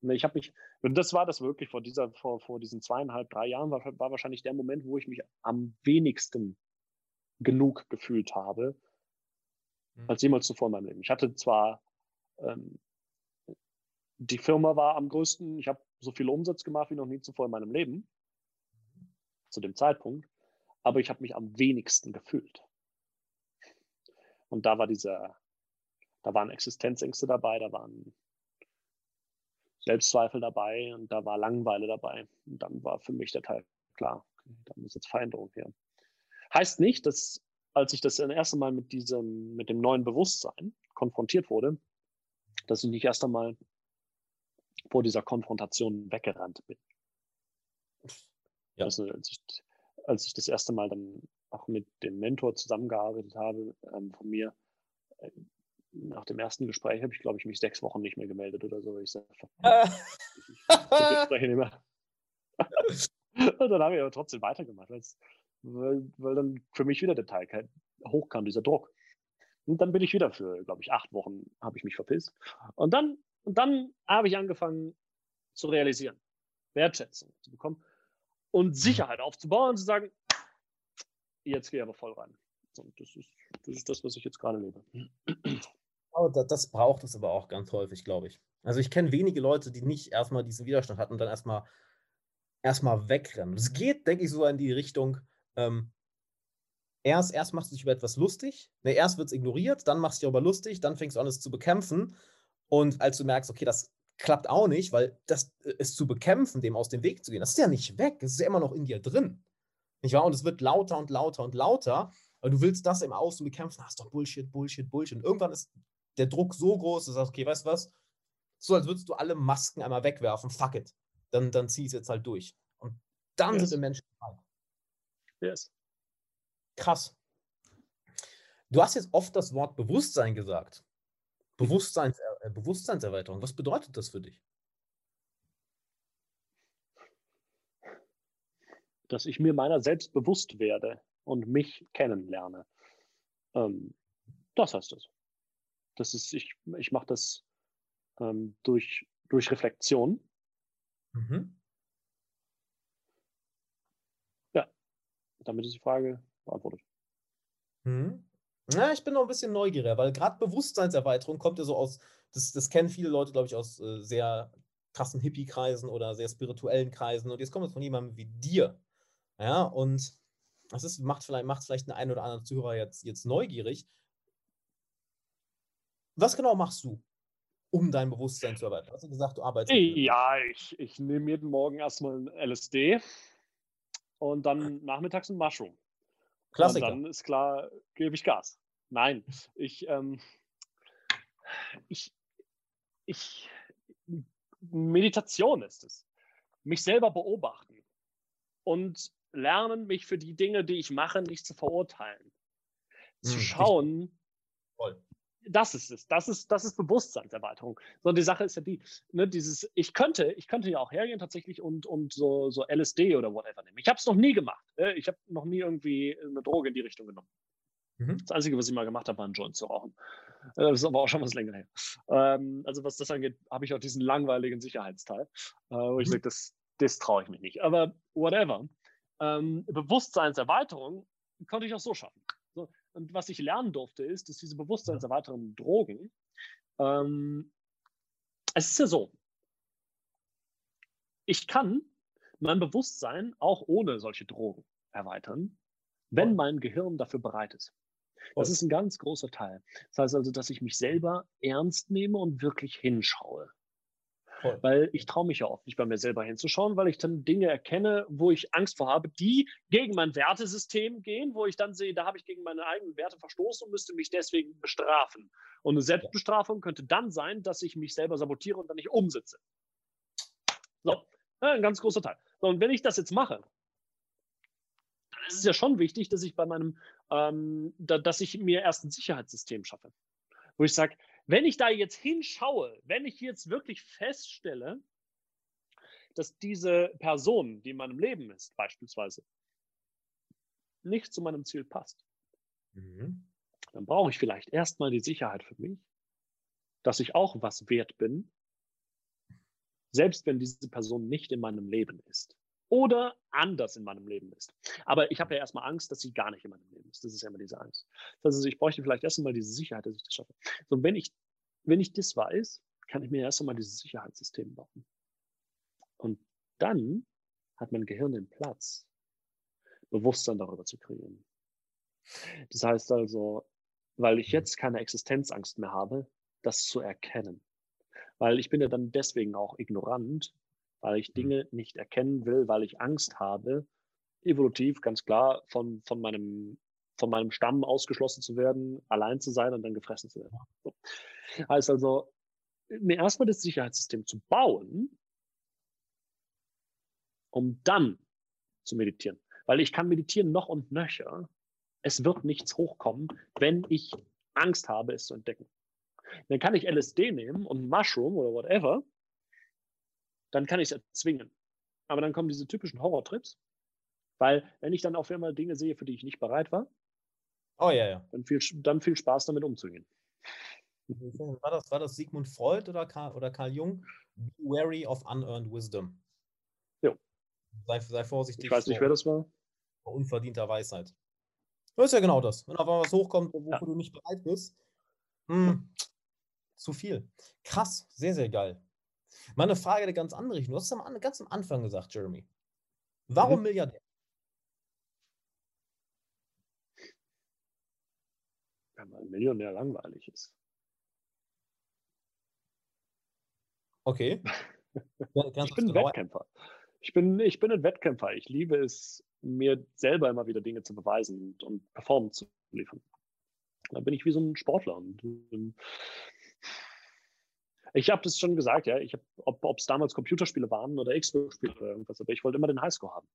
ne, ich habe mich, und das war das wirklich vor dieser, vor, vor diesen zweieinhalb, drei Jahren, war, war wahrscheinlich der Moment, wo ich mich am wenigsten genug gefühlt habe, mhm. als jemals zuvor in meinem Leben. Ich hatte zwar, ähm, die Firma war am größten, ich habe so viel Umsatz gemacht wie noch nie zuvor in meinem Leben, zu dem Zeitpunkt aber ich habe mich am wenigsten gefühlt. Und da war dieser, da waren Existenzängste dabei, da waren Selbstzweifel dabei und da war Langeweile dabei. Und dann war für mich der Teil klar, da muss jetzt Veränderung her. Heißt nicht, dass als ich das erste Mal mit diesem, mit dem neuen Bewusstsein konfrontiert wurde, dass ich nicht erst einmal vor dieser Konfrontation weggerannt bin. Ja. Also, als ich als ich das erste Mal dann auch mit dem Mentor zusammengearbeitet habe, ähm, von mir, äh, nach dem ersten Gespräch habe ich, glaube ich, mich sechs Wochen nicht mehr gemeldet oder so. Ich sage, ich, nicht mehr. Und dann habe ich aber trotzdem weitergemacht, weil, weil dann für mich wieder der Teil hochkam, dieser Druck. Und dann bin ich wieder für, glaube ich, acht Wochen habe ich mich verpisst. Und dann, und dann habe ich angefangen zu realisieren, Wertschätzung zu bekommen und mhm. Sicherheit aufzubauen und zu sagen, jetzt gehe ich aber voll rein. Und das ist, das ist das, was ich jetzt gerade lebe. Oh, das braucht es aber auch ganz häufig, glaube ich. Also ich kenne wenige Leute, die nicht erstmal diesen Widerstand hatten und dann erstmal erstmal wegrennen. Es geht, denke ich, so in die Richtung, ähm, erst, erst machst du dich über etwas lustig, ne, erst wird es ignoriert, dann machst du dich aber lustig, dann fängst du an, es zu bekämpfen. Und als du merkst, okay, das klappt auch nicht, weil das äh, es zu bekämpfen, dem aus dem Weg zu gehen, das ist ja nicht weg, es ist ja immer noch in dir drin. Nicht wahr? Und es wird lauter und lauter und lauter, weil du willst das im Außen bekämpfen, hast doch Bullshit, Bullshit, Bullshit. Und irgendwann ist der Druck so groß, dass du sagst, okay, weißt du was? So als würdest du alle Masken einmal wegwerfen, fuck it. Dann, dann zieh es jetzt halt durch. Und dann yes. sind die Menschen frei. Yes. Krass. Du hast jetzt oft das Wort Bewusstsein gesagt. Bewusstseins, äh, Bewusstseinserweiterung. Was bedeutet das für dich? Dass ich mir meiner selbst bewusst werde und mich kennenlerne. Ähm, das heißt es. Das ist, ich, ich mache das ähm, durch, durch Reflexion. Mhm. Ja, damit ist die Frage beantwortet. Mhm. Ja, ich bin noch ein bisschen neugieriger, weil gerade Bewusstseinserweiterung kommt ja so aus, das, das kennen viele Leute, glaube ich, aus äh, sehr krassen Hippie-Kreisen oder sehr spirituellen Kreisen. Und jetzt kommt es von jemandem wie dir. Ja, und das ist, macht vielleicht, macht vielleicht den einen oder anderen Zuhörer jetzt, jetzt neugierig. Was genau machst du, um dein Bewusstsein zu erweitern? Hast du gesagt, du arbeitest? Ja, ich, ich nehme jeden Morgen erstmal ein LSD und dann nachmittags ein Mushroom. Klassiker. Und dann ist klar, gebe ich Gas. Nein, ich, ähm, ich, ich, Meditation ist es. Mich selber beobachten und lernen, mich für die Dinge, die ich mache, nicht zu verurteilen. Zu hm, schauen, das ist es. Das ist, das ist Bewusstseinserweiterung. So, die Sache ist ja die, ne, dieses, ich könnte, ich könnte ja auch hergehen tatsächlich und, und so, so LSD oder whatever nehmen. Ich habe es noch nie gemacht. Äh, ich habe noch nie irgendwie eine Droge in die Richtung genommen. Mhm. Das Einzige, was ich mal gemacht habe, war ein Joint zu rauchen. Äh, das ist aber auch schon was länger her. Ähm, also was das angeht, habe ich auch diesen langweiligen Sicherheitsteil, äh, wo ich mhm. sage, das, das traue ich mir nicht. Aber whatever. Ähm, Bewusstseinserweiterung konnte ich auch so schaffen. Und was ich lernen durfte, ist, dass diese bewusstseinserweiternden Drogen, ähm, es ist ja so, ich kann mein Bewusstsein auch ohne solche Drogen erweitern, wenn mein Gehirn dafür bereit ist. Das ist ein ganz großer Teil. Das heißt also, dass ich mich selber ernst nehme und wirklich hinschaue. Weil ich traue mich ja oft nicht bei mir selber hinzuschauen, weil ich dann Dinge erkenne, wo ich Angst vor habe, die gegen mein Wertesystem gehen, wo ich dann sehe, da habe ich gegen meine eigenen Werte verstoßen und müsste mich deswegen bestrafen. Und eine Selbstbestrafung könnte dann sein, dass ich mich selber sabotiere und dann nicht umsitze. So, ein ganz großer Teil. So, und wenn ich das jetzt mache, dann ist es ja schon wichtig, dass ich bei meinem, ähm, da, dass ich mir erst ein Sicherheitssystem schaffe. Wo ich sage, wenn ich da jetzt hinschaue, wenn ich jetzt wirklich feststelle, dass diese Person, die in meinem Leben ist, beispielsweise, nicht zu meinem Ziel passt, mhm. dann brauche ich vielleicht erstmal die Sicherheit für mich, dass ich auch was wert bin, selbst wenn diese Person nicht in meinem Leben ist oder anders in meinem Leben ist. Aber ich habe ja erstmal Angst, dass sie gar nicht in meinem Leben ist. Das ist ja immer diese Angst. Das heißt, ich bräuchte vielleicht erst einmal diese Sicherheit, dass ich das schaffe. So, wenn ich, wenn ich das weiß, kann ich mir erst einmal dieses Sicherheitssystem bauen. Und dann hat mein Gehirn den Platz, Bewusstsein darüber zu kreieren. Das heißt also, weil ich jetzt keine Existenzangst mehr habe, das zu erkennen. Weil ich bin ja dann deswegen auch ignorant, weil ich mhm. Dinge nicht erkennen will, weil ich Angst habe, evolutiv ganz klar von, von, meinem, von meinem Stamm ausgeschlossen zu werden, allein zu sein und dann gefressen zu werden. So. Heißt also, mir erstmal das Sicherheitssystem zu bauen, um dann zu meditieren. Weil ich kann meditieren noch und nöcher. Es wird nichts hochkommen, wenn ich Angst habe, es zu entdecken. Dann kann ich LSD nehmen und Mushroom oder whatever dann kann ich es erzwingen. Aber dann kommen diese typischen Horrortrips, weil wenn ich dann auf einmal Dinge sehe, für die ich nicht bereit war, oh, ja, ja. Dann, viel, dann viel Spaß damit umzugehen. War das, war das Sigmund Freud oder Karl, oder Karl Jung? Be wary of unearned wisdom. Jo. Sei, sei vorsichtig. Ich weiß nicht, wer das war. Unverdienter Weisheit. Das ist ja genau das. Wenn aber was hochkommt, wofür ja. du nicht bereit bist, hm, zu viel. Krass, sehr, sehr geil. Mal eine Frage, eine ganz andere. Du hast es am, ganz am Anfang gesagt, Jeremy. Warum mhm. Milliardär? Wenn man Millionär langweilig ist. Okay. Ich bin ein Wettkämpfer. Ich bin, ich bin ein Wettkämpfer. Ich liebe es, mir selber immer wieder Dinge zu beweisen und, und Performance zu liefern. Da bin ich wie so ein Sportler. Und, ähm, ich habe das schon gesagt, ja. Ich hab, ob es damals Computerspiele waren oder Xbox-Spiele oder irgendwas, aber ich wollte immer den Highscore haben.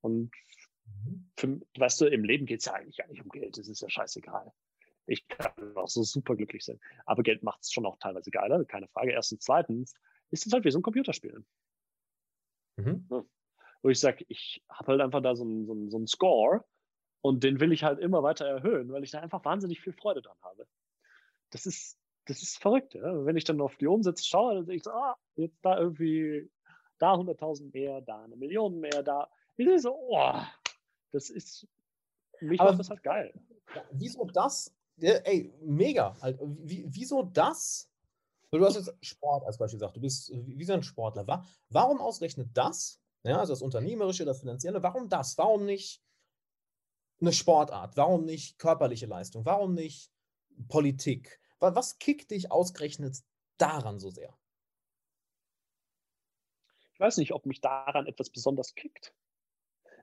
Und mhm. für, weißt du, im Leben geht es ja eigentlich gar nicht um Geld. Das ist ja scheißegal. Ich kann auch so super glücklich sein. Aber Geld macht es schon auch teilweise geiler, keine Frage. Erstens, zweitens ist es halt wie so ein Computerspiel. Mhm. Ja. Wo ich sage, ich habe halt einfach da so einen so so ein Score und den will ich halt immer weiter erhöhen, weil ich da einfach wahnsinnig viel Freude dran habe. Das ist, das ist verrückt. Ja? Wenn ich dann auf die Umsätze schaue, dann denke ich so, ah, jetzt da irgendwie, da 100.000 mehr, da eine Million mehr, da. Ich so, oh, das ist, mich macht das halt geil. Wieso das? ey, mega. Halt, wieso das? Du hast jetzt Sport als Beispiel gesagt, du bist wie so ein Sportler. Warum ausgerechnet das? Ja, also das Unternehmerische, das Finanzielle, warum das? Warum nicht eine Sportart? Warum nicht körperliche Leistung? Warum nicht Politik? Was kickt dich ausgerechnet daran so sehr? Ich weiß nicht, ob mich daran etwas besonders kickt.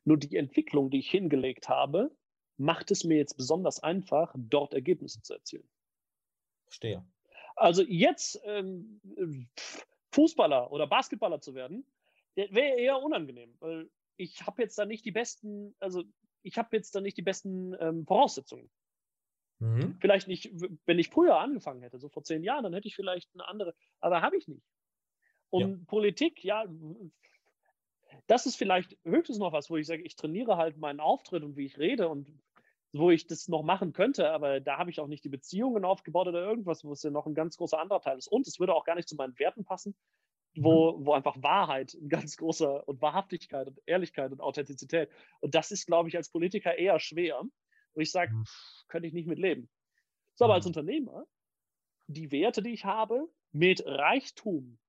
Nur die Entwicklung, die ich hingelegt habe, macht es mir jetzt besonders einfach, dort Ergebnisse zu erzielen. Verstehe. Also jetzt ähm, Fußballer oder Basketballer zu werden, wäre eher unangenehm, weil ich habe jetzt da nicht die besten, also ich habe jetzt da nicht die besten ähm, Voraussetzungen. Mhm. Vielleicht nicht, wenn ich früher angefangen hätte, so vor zehn Jahren, dann hätte ich vielleicht eine andere, aber habe ich nicht. Und ja. Politik, ja, das ist vielleicht höchstens noch was, wo ich sage, ich trainiere halt meinen Auftritt und wie ich rede und wo ich das noch machen könnte, aber da habe ich auch nicht die Beziehungen aufgebaut oder irgendwas, wo es ja noch ein ganz großer anderer Teil ist. Und es würde auch gar nicht zu meinen Werten passen, wo, mhm. wo einfach Wahrheit ein ganz großer und Wahrhaftigkeit und Ehrlichkeit und Authentizität. Und das ist, glaube ich, als Politiker eher schwer, wo ich sage, mhm. könnte ich nicht mit leben. So, aber als mhm. Unternehmer, die Werte, die ich habe, mit Reichtum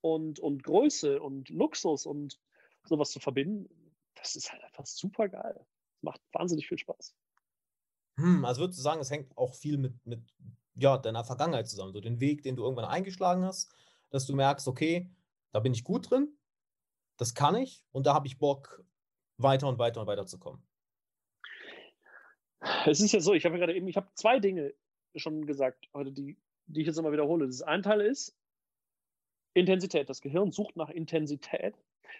und, und Größe und Luxus und sowas zu verbinden, das ist halt einfach super geil. Macht wahnsinnig viel Spaß. Hm, also würdest du sagen, es hängt auch viel mit, mit ja, deiner Vergangenheit zusammen, so den Weg, den du irgendwann eingeschlagen hast, dass du merkst, okay, da bin ich gut drin, das kann ich und da habe ich Bock, weiter und weiter und weiter zu kommen. Es ist ja so, ich habe ja gerade eben, ich habe zwei Dinge schon gesagt heute, die, die ich jetzt immer wiederhole. Das eine Teil ist, Intensität. Das Gehirn sucht nach Intensität.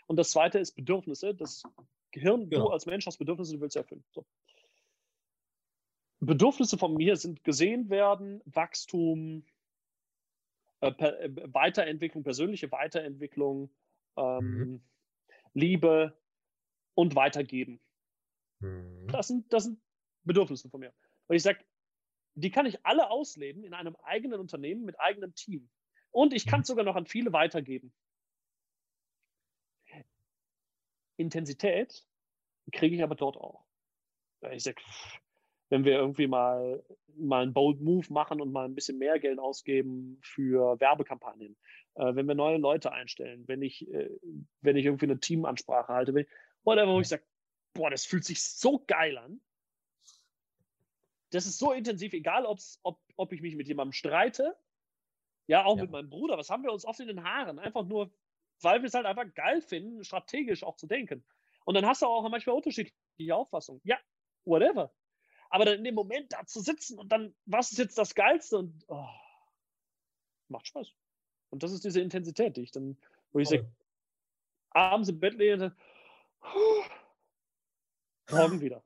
Und das zweite ist Bedürfnisse. Das Gehirn, genau. du als Mensch hast Bedürfnisse, du willst erfüllen. So. Bedürfnisse von mir sind gesehen werden, Wachstum, äh, per, äh, Weiterentwicklung, persönliche Weiterentwicklung, ähm, mhm. Liebe und Weitergeben. Mhm. Das, sind, das sind Bedürfnisse von mir. Und ich sage, die kann ich alle ausleben in einem eigenen Unternehmen mit eigenem Team. Und ich kann es mhm. sogar noch an viele weitergeben. Intensität kriege ich aber dort auch. Ich sage, wenn wir irgendwie mal, mal einen Bold Move machen und mal ein bisschen mehr Geld ausgeben für Werbekampagnen, äh, wenn wir neue Leute einstellen, wenn ich, äh, wenn ich irgendwie eine Teamansprache halte, whatever, wo ich sage, boah, das fühlt sich so geil an. Das ist so intensiv, egal ob's, ob, ob ich mich mit jemandem streite ja, auch ja. mit meinem Bruder. Was haben wir uns oft in den Haaren? Einfach nur, weil wir es halt einfach geil finden, strategisch auch zu denken. Und dann hast du auch manchmal unterschiedliche Auffassungen. Ja, whatever. Aber dann in dem Moment da zu sitzen und dann, was ist jetzt das Geilste? Und oh, macht Spaß. Und das ist diese Intensität, die ich dann, wo ich sage, abends im Bett lege und dann, morgen wieder.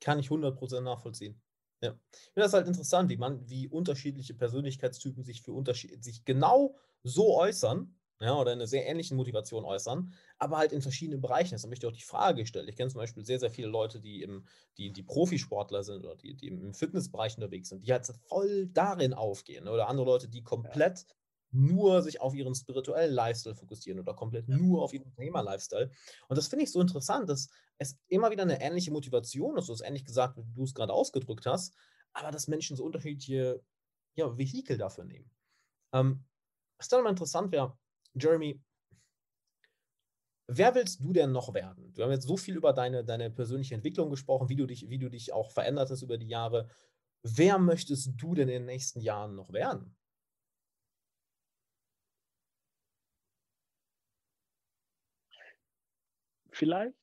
Kann ich 100% nachvollziehen. Ja. Ich finde das halt interessant, wie man, wie unterschiedliche Persönlichkeitstypen sich für Unterschied, sich genau so äußern, ja, oder eine sehr ähnliche Motivation äußern, aber halt in verschiedenen Bereichen. Jetzt möchte ich auch die Frage stellen. Ich kenne zum Beispiel sehr, sehr viele Leute, die im, die, die Profisportler sind oder die, die im Fitnessbereich unterwegs sind, die halt voll darin aufgehen. Oder andere Leute, die komplett nur sich auf ihren spirituellen Lifestyle fokussieren oder komplett nur auf ihren Unternehmer-Lifestyle. Und das finde ich so interessant, dass es immer wieder eine ähnliche Motivation ist, so ist ähnlich gesagt, wie du es gerade ausgedrückt hast, aber dass Menschen so unterschiedliche ja, Vehikel dafür nehmen. Ähm, was dann mal interessant wäre, Jeremy, wer willst du denn noch werden? Wir haben jetzt so viel über deine, deine persönliche Entwicklung gesprochen, wie du, dich, wie du dich auch verändert hast über die Jahre. Wer möchtest du denn in den nächsten Jahren noch werden? Vielleicht.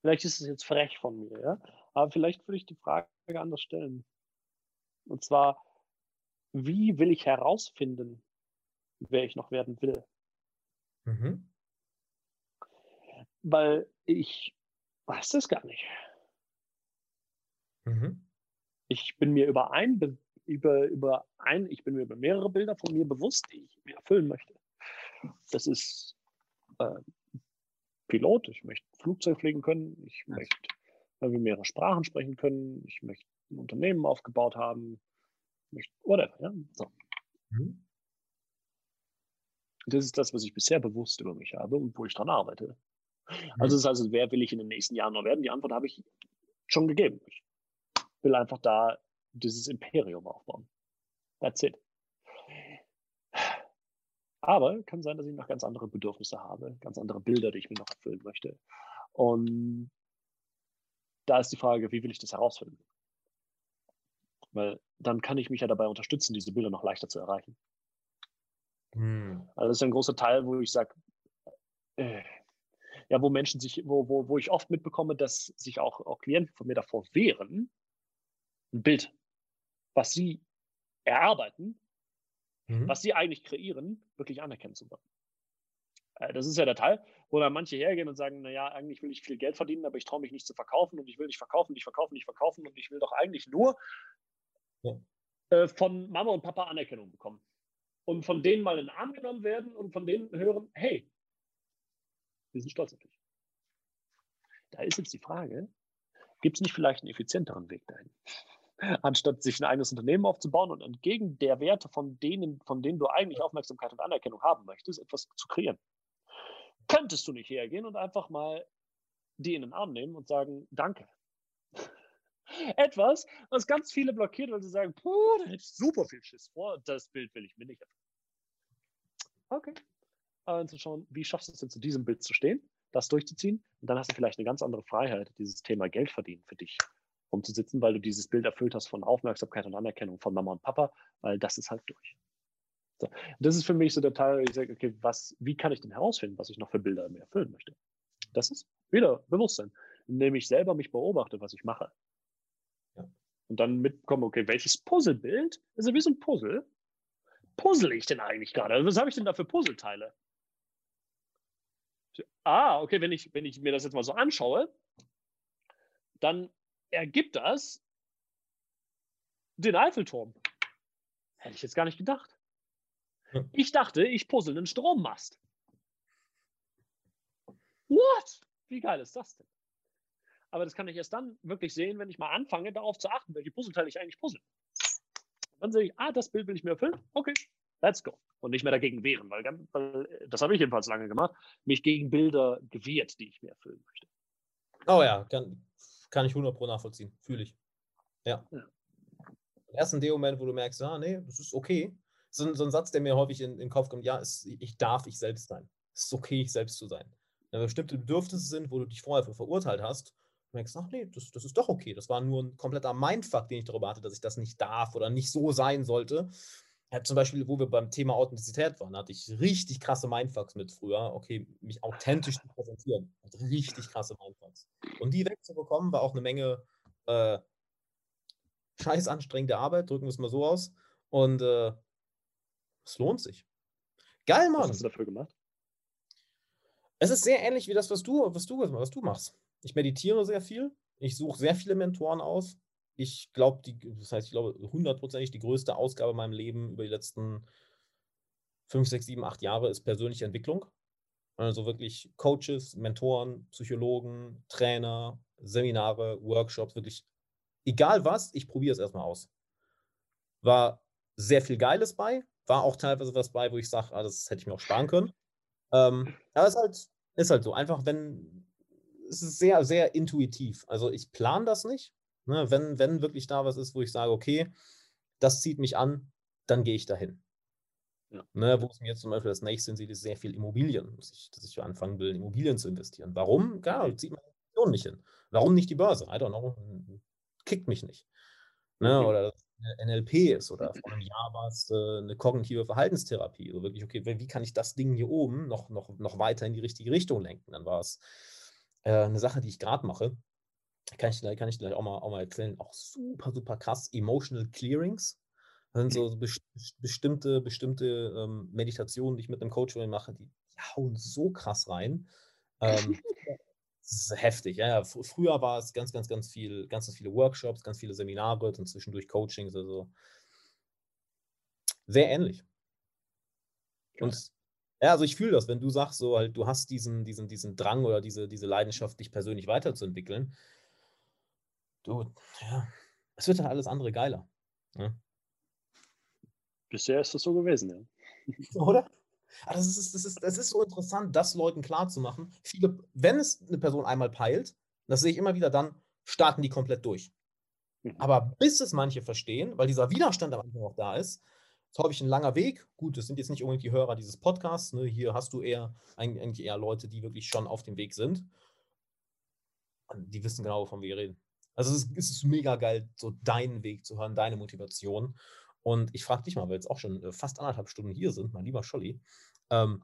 Vielleicht ist es jetzt frech von mir, ja? aber vielleicht würde ich die Frage anders stellen. Und zwar, wie will ich herausfinden, wer ich noch werden will? Mhm. Weil ich weiß das gar nicht. Mhm. Ich bin mir über ein, über, über ein, ich bin mir über mehrere Bilder von mir bewusst, die ich mir erfüllen möchte. Das ist äh, Pilot, ich möchte Flugzeug fliegen können, ich möchte mehrere Sprachen sprechen können, ich möchte ein Unternehmen aufgebaut haben, möchte, whatever. Ja? So. Mhm. Das ist das, was ich bisher bewusst über mich habe und wo ich dran arbeite. Mhm. Also, das ist also, wer will ich in den nächsten Jahren noch werden? Die Antwort habe ich schon gegeben. Ich will einfach da dieses Imperium aufbauen. That's it. Aber kann sein, dass ich noch ganz andere Bedürfnisse habe, ganz andere Bilder, die ich mir noch erfüllen möchte. Und da ist die Frage, wie will ich das herausfinden? Weil dann kann ich mich ja dabei unterstützen, diese Bilder noch leichter zu erreichen. Hm. Also das ist ein großer Teil, wo ich sage, äh, ja, wo Menschen sich, wo, wo, wo ich oft mitbekomme, dass sich auch, auch Klienten von mir davor wehren, ein Bild, was sie erarbeiten, mhm. was sie eigentlich kreieren, wirklich anerkennen zu wollen. Äh, das ist ja der Teil, wo dann manche hergehen und sagen, naja, eigentlich will ich viel Geld verdienen, aber ich traue mich nicht zu verkaufen und ich will nicht verkaufen, nicht verkaufen, nicht verkaufen und ich will doch eigentlich nur ja. äh, von Mama und Papa Anerkennung bekommen. Und von denen mal in den Arm genommen werden und von denen hören, hey, wir sind stolz auf dich. Da ist jetzt die Frage, gibt es nicht vielleicht einen effizienteren Weg dahin? Anstatt sich ein eigenes Unternehmen aufzubauen und entgegen der Werte von denen, von denen du eigentlich Aufmerksamkeit und Anerkennung haben möchtest, etwas zu kreieren. Könntest du nicht hergehen und einfach mal die in den Arm nehmen und sagen, danke. Etwas, was ganz viele blockiert, weil sie sagen, puh, da hätte ich super viel Schiss vor, das Bild will ich mir nicht erfüllen. Okay. Aber zu schauen, wie schaffst du es denn zu diesem Bild zu stehen, das durchzuziehen und dann hast du vielleicht eine ganz andere Freiheit, dieses Thema Geld verdienen für dich umzusitzen, weil du dieses Bild erfüllt hast von Aufmerksamkeit und Anerkennung von Mama und Papa, weil das ist halt durch. So. Das ist für mich so der Teil, wo ich sage, okay, was, wie kann ich denn herausfinden, was ich noch für Bilder mir erfüllen möchte? Das ist wieder Bewusstsein, indem ich selber mich beobachte, was ich mache. Ja. Und dann mitbekomme, okay, welches Puzzlebild, also wie so ein Puzzle, puzzle ich denn eigentlich gerade? Also was habe ich denn da für Puzzleteile? Ah, okay, wenn ich, wenn ich mir das jetzt mal so anschaue, dann ergibt das den Eiffelturm. Hätte ich jetzt gar nicht gedacht. Ich dachte, ich puzzle einen Strommast. What? Wie geil ist das denn? Aber das kann ich erst dann wirklich sehen, wenn ich mal anfange, darauf zu achten, welche Puzzleteile ich eigentlich puzzle. dann sehe ich, ah, das Bild will ich mir erfüllen. Okay, let's go. Und nicht mehr dagegen wehren, weil, weil das habe ich jedenfalls lange gemacht, mich gegen Bilder gewehrt, die ich mir erfüllen möchte. Oh ja, kann, kann ich 100 pro nachvollziehen. Fühle ich. Ja. ja. Erst in dem Moment, wo du merkst, ah, nee, das ist okay. So, so ein Satz, der mir häufig in, in den Kopf kommt, ja, ist, ich darf ich selbst sein. Es ist okay, ich selbst zu sein. Wenn bestimmte Bedürfnisse sind, wo du dich vorher für verurteilt hast, merkst, ach nee, das, das ist doch okay. Das war nur ein kompletter Mindfuck, den ich darüber hatte, dass ich das nicht darf oder nicht so sein sollte. Ja, zum Beispiel, wo wir beim Thema Authentizität waren, hatte ich richtig krasse Mindfucks mit früher. Okay, mich authentisch zu präsentieren. Richtig krasse Mindfucks. Und die wegzubekommen, war auch eine Menge äh, scheiß anstrengende Arbeit, drücken wir es mal so aus. Und äh, es lohnt sich. Geil, Mann. Was hast du dafür gemacht? Es ist sehr ähnlich wie das, was du, was du, was du machst. Ich meditiere sehr viel. Ich suche sehr viele Mentoren aus ich glaube, das heißt, ich glaube, hundertprozentig die größte Ausgabe in meinem Leben über die letzten fünf, sechs, sieben, acht Jahre ist persönliche Entwicklung. Also wirklich Coaches, Mentoren, Psychologen, Trainer, Seminare, Workshops, wirklich egal was, ich probiere es erstmal aus. War sehr viel Geiles bei, war auch teilweise was bei, wo ich sage, ah, das hätte ich mir auch sparen können. Ähm, aber es ist halt, ist halt so. Einfach, wenn, es ist sehr, sehr intuitiv. Also ich plane das nicht. Ne, wenn, wenn wirklich da was ist, wo ich sage, okay, das zieht mich an, dann gehe ich dahin. Ja. Ne, wo es mir jetzt zum Beispiel das nächste sind, ist sehr viel Immobilien, dass ich, dass ich anfangen will, in Immobilien zu investieren. Warum? Klar, zieht man nicht hin. Warum nicht die Börse? I don't know. Kickt mich nicht. Ne, okay. Oder NLP ist oder vor einem Jahr war es äh, eine kognitive Verhaltenstherapie. Also wirklich, okay, wie kann ich das Ding hier oben noch, noch, noch weiter in die richtige Richtung lenken? Dann war es äh, eine Sache, die ich gerade mache. Kann ich, kann ich gleich auch mal, auch mal erzählen. Auch super, super krass. Emotional Clearings. Das sind so best bestimmte, bestimmte ähm, Meditationen, die ich mit einem Coach mache, die, die hauen so krass rein. Ähm, das ist heftig. Ja, ja. Früher war es ganz, ganz, ganz viel, ganz, ganz viele Workshops, ganz viele Seminare und zwischendurch Coachings. Also sehr ähnlich. Und ja, also ich fühle das, wenn du sagst, so halt, du hast diesen, diesen, diesen Drang oder diese, diese Leidenschaft, dich persönlich weiterzuentwickeln. Du, ja, es wird dann alles andere geiler. Ne? Bisher ist das so gewesen, ja. Oder? Aber das ist, das, ist, das ist so interessant, das Leuten klarzumachen. Viele, wenn es eine Person einmal peilt, das sehe ich immer wieder, dann starten die komplett durch. Mhm. Aber bis es manche verstehen, weil dieser Widerstand am Anfang auch da ist, ist häufig ein langer Weg. Gut, das sind jetzt nicht unbedingt die Hörer dieses Podcasts. Ne? Hier hast du eher eigentlich eher Leute, die wirklich schon auf dem Weg sind. Und die wissen genau, wovon wir reden. Also es ist, mega geil, so deinen Weg zu hören, deine Motivation. Und ich frage dich mal, weil wir jetzt auch schon äh, fast anderthalb Stunden hier sind, mein lieber Scholli, ähm,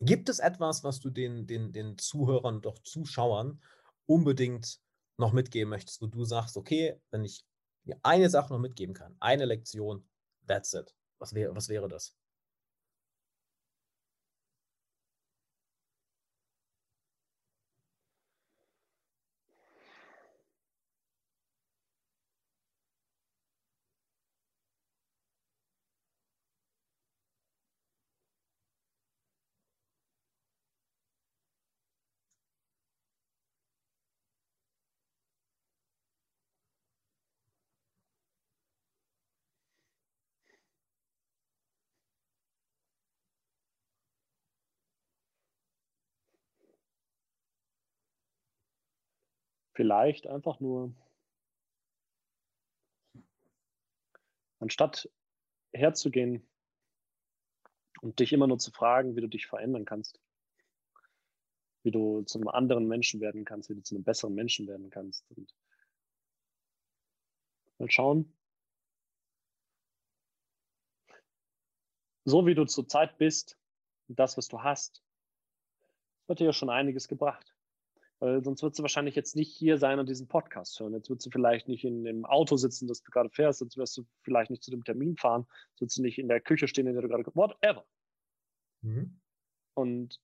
gibt es etwas, was du den, den, den Zuhörern, doch Zuschauern unbedingt noch mitgeben möchtest, wo du sagst, okay, wenn ich mir eine Sache noch mitgeben kann, eine Lektion, that's it. Was, wär, was wäre das? Vielleicht einfach nur, anstatt herzugehen und dich immer nur zu fragen, wie du dich verändern kannst, wie du zu einem anderen Menschen werden kannst, wie du zu einem besseren Menschen werden kannst. Und mal schauen, so wie du zurzeit bist, das, was du hast, hat dir ja schon einiges gebracht. Weil sonst würdest du wahrscheinlich jetzt nicht hier sein und diesen Podcast hören. Jetzt würdest du vielleicht nicht in dem Auto sitzen, das du gerade fährst, sonst wirst du vielleicht nicht zu dem Termin fahren, sonst nicht in der Küche stehen, in der du gerade, whatever. Mhm. Und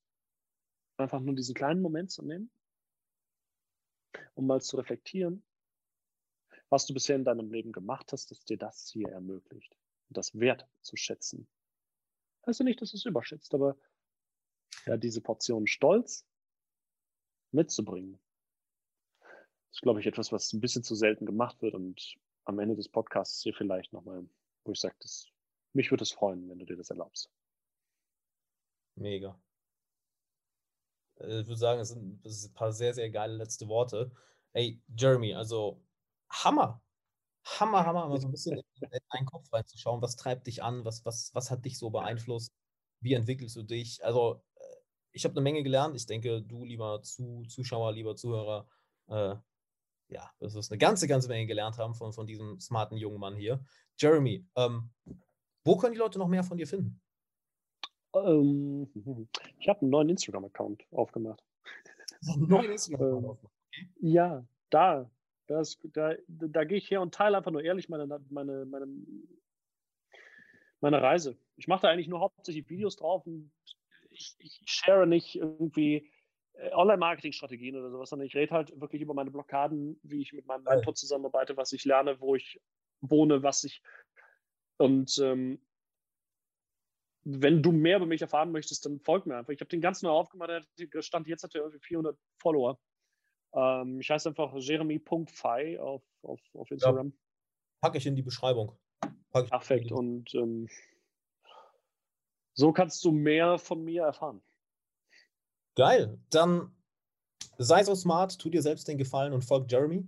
einfach nur diesen kleinen Moment zu nehmen, um mal zu reflektieren, was du bisher in deinem Leben gemacht hast, dass dir das hier ermöglicht. Und das Wert zu schätzen. Heißt ja nicht, dass es überschätzt, aber ja, diese Portion Stolz mitzubringen. Das ist, glaube ich, etwas, was ein bisschen zu selten gemacht wird und am Ende des Podcasts hier vielleicht nochmal, wo ich sage, mich würde es freuen, wenn du dir das erlaubst. Mega. Äh, ich würde sagen, es sind, ein paar sehr, sehr geile letzte Worte. Ey, Jeremy, also Hammer. Hammer, Hammer, mal so ein bisschen in deinen Kopf reinzuschauen. Was treibt dich an? Was, was, was hat dich so beeinflusst? Wie entwickelst du dich? Also, ich habe eine Menge gelernt. Ich denke, du, lieber Zu Zuschauer, lieber Zuhörer, äh, ja, das ist eine ganze, ganze Menge gelernt haben von, von diesem smarten jungen Mann hier. Jeremy, ähm, wo können die Leute noch mehr von dir finden? Ähm, ich habe einen neuen Instagram-Account aufgemacht. Einen neuen Instagram-Account ähm, aufgemacht? Ja, da. Das, da, da gehe ich her und teile einfach nur ehrlich meine, meine, meine, meine Reise. Ich mache da eigentlich nur hauptsächlich Videos drauf und ich, ich share nicht irgendwie äh, Online-Marketing-Strategien oder sowas, sondern ich rede halt wirklich über meine Blockaden, wie ich mit meinem Mentor zusammenarbeite, was ich lerne, wo ich wohne, was ich und ähm, wenn du mehr über mich erfahren möchtest, dann folg mir einfach. Ich habe den ganzen neu aufgemacht, der stand jetzt hat er irgendwie 400 Follower. Ähm, ich heiße einfach jeremy.fi auf, auf, auf Instagram. Ja, packe ich in die Beschreibung. Perfekt. Und ähm, so kannst du mehr von mir erfahren. Geil. Dann sei so smart, tu dir selbst den Gefallen und folg Jeremy.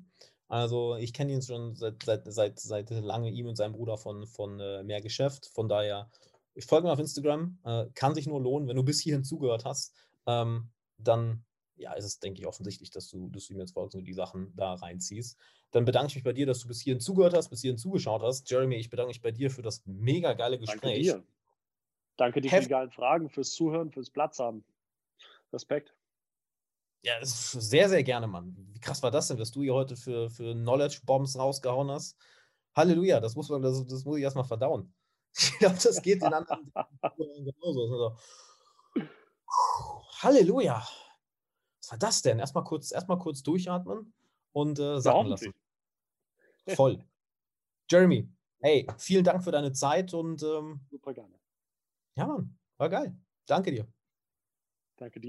Also ich kenne ihn schon seit, seit, seit, seit lange, ihm und seinem Bruder von, von äh, mehr Geschäft. Von daher ich folge mir auf Instagram, äh, kann sich nur lohnen, wenn du bis hierhin zugehört hast, ähm, dann ja, ist es, denke ich, offensichtlich, dass du, dass du ihm jetzt folgst und die Sachen da reinziehst. Dann bedanke ich mich bei dir, dass du bis hierhin zugehört hast, bis hierhin zugeschaut hast. Jeremy, ich bedanke mich bei dir für das mega geile Gespräch. Danke dir. Danke dir für die geilen Fragen, fürs Zuhören, fürs Platz haben. Respekt. Ja, sehr, sehr gerne, Mann. Wie krass war das denn, was du hier heute für, für Knowledge-Bombs rausgehauen hast? Halleluja, das muss man, das, das muss ich erstmal verdauen. Ich glaube, das geht den anderen genauso. Also, Halleluja. Was war das denn? Erstmal kurz, erstmal kurz durchatmen und äh, sacken lassen. Voll. Jeremy, hey, vielen Dank für deine Zeit und ähm, super gerne. Ja, Mann, war geil. Danke dir. Danke dir.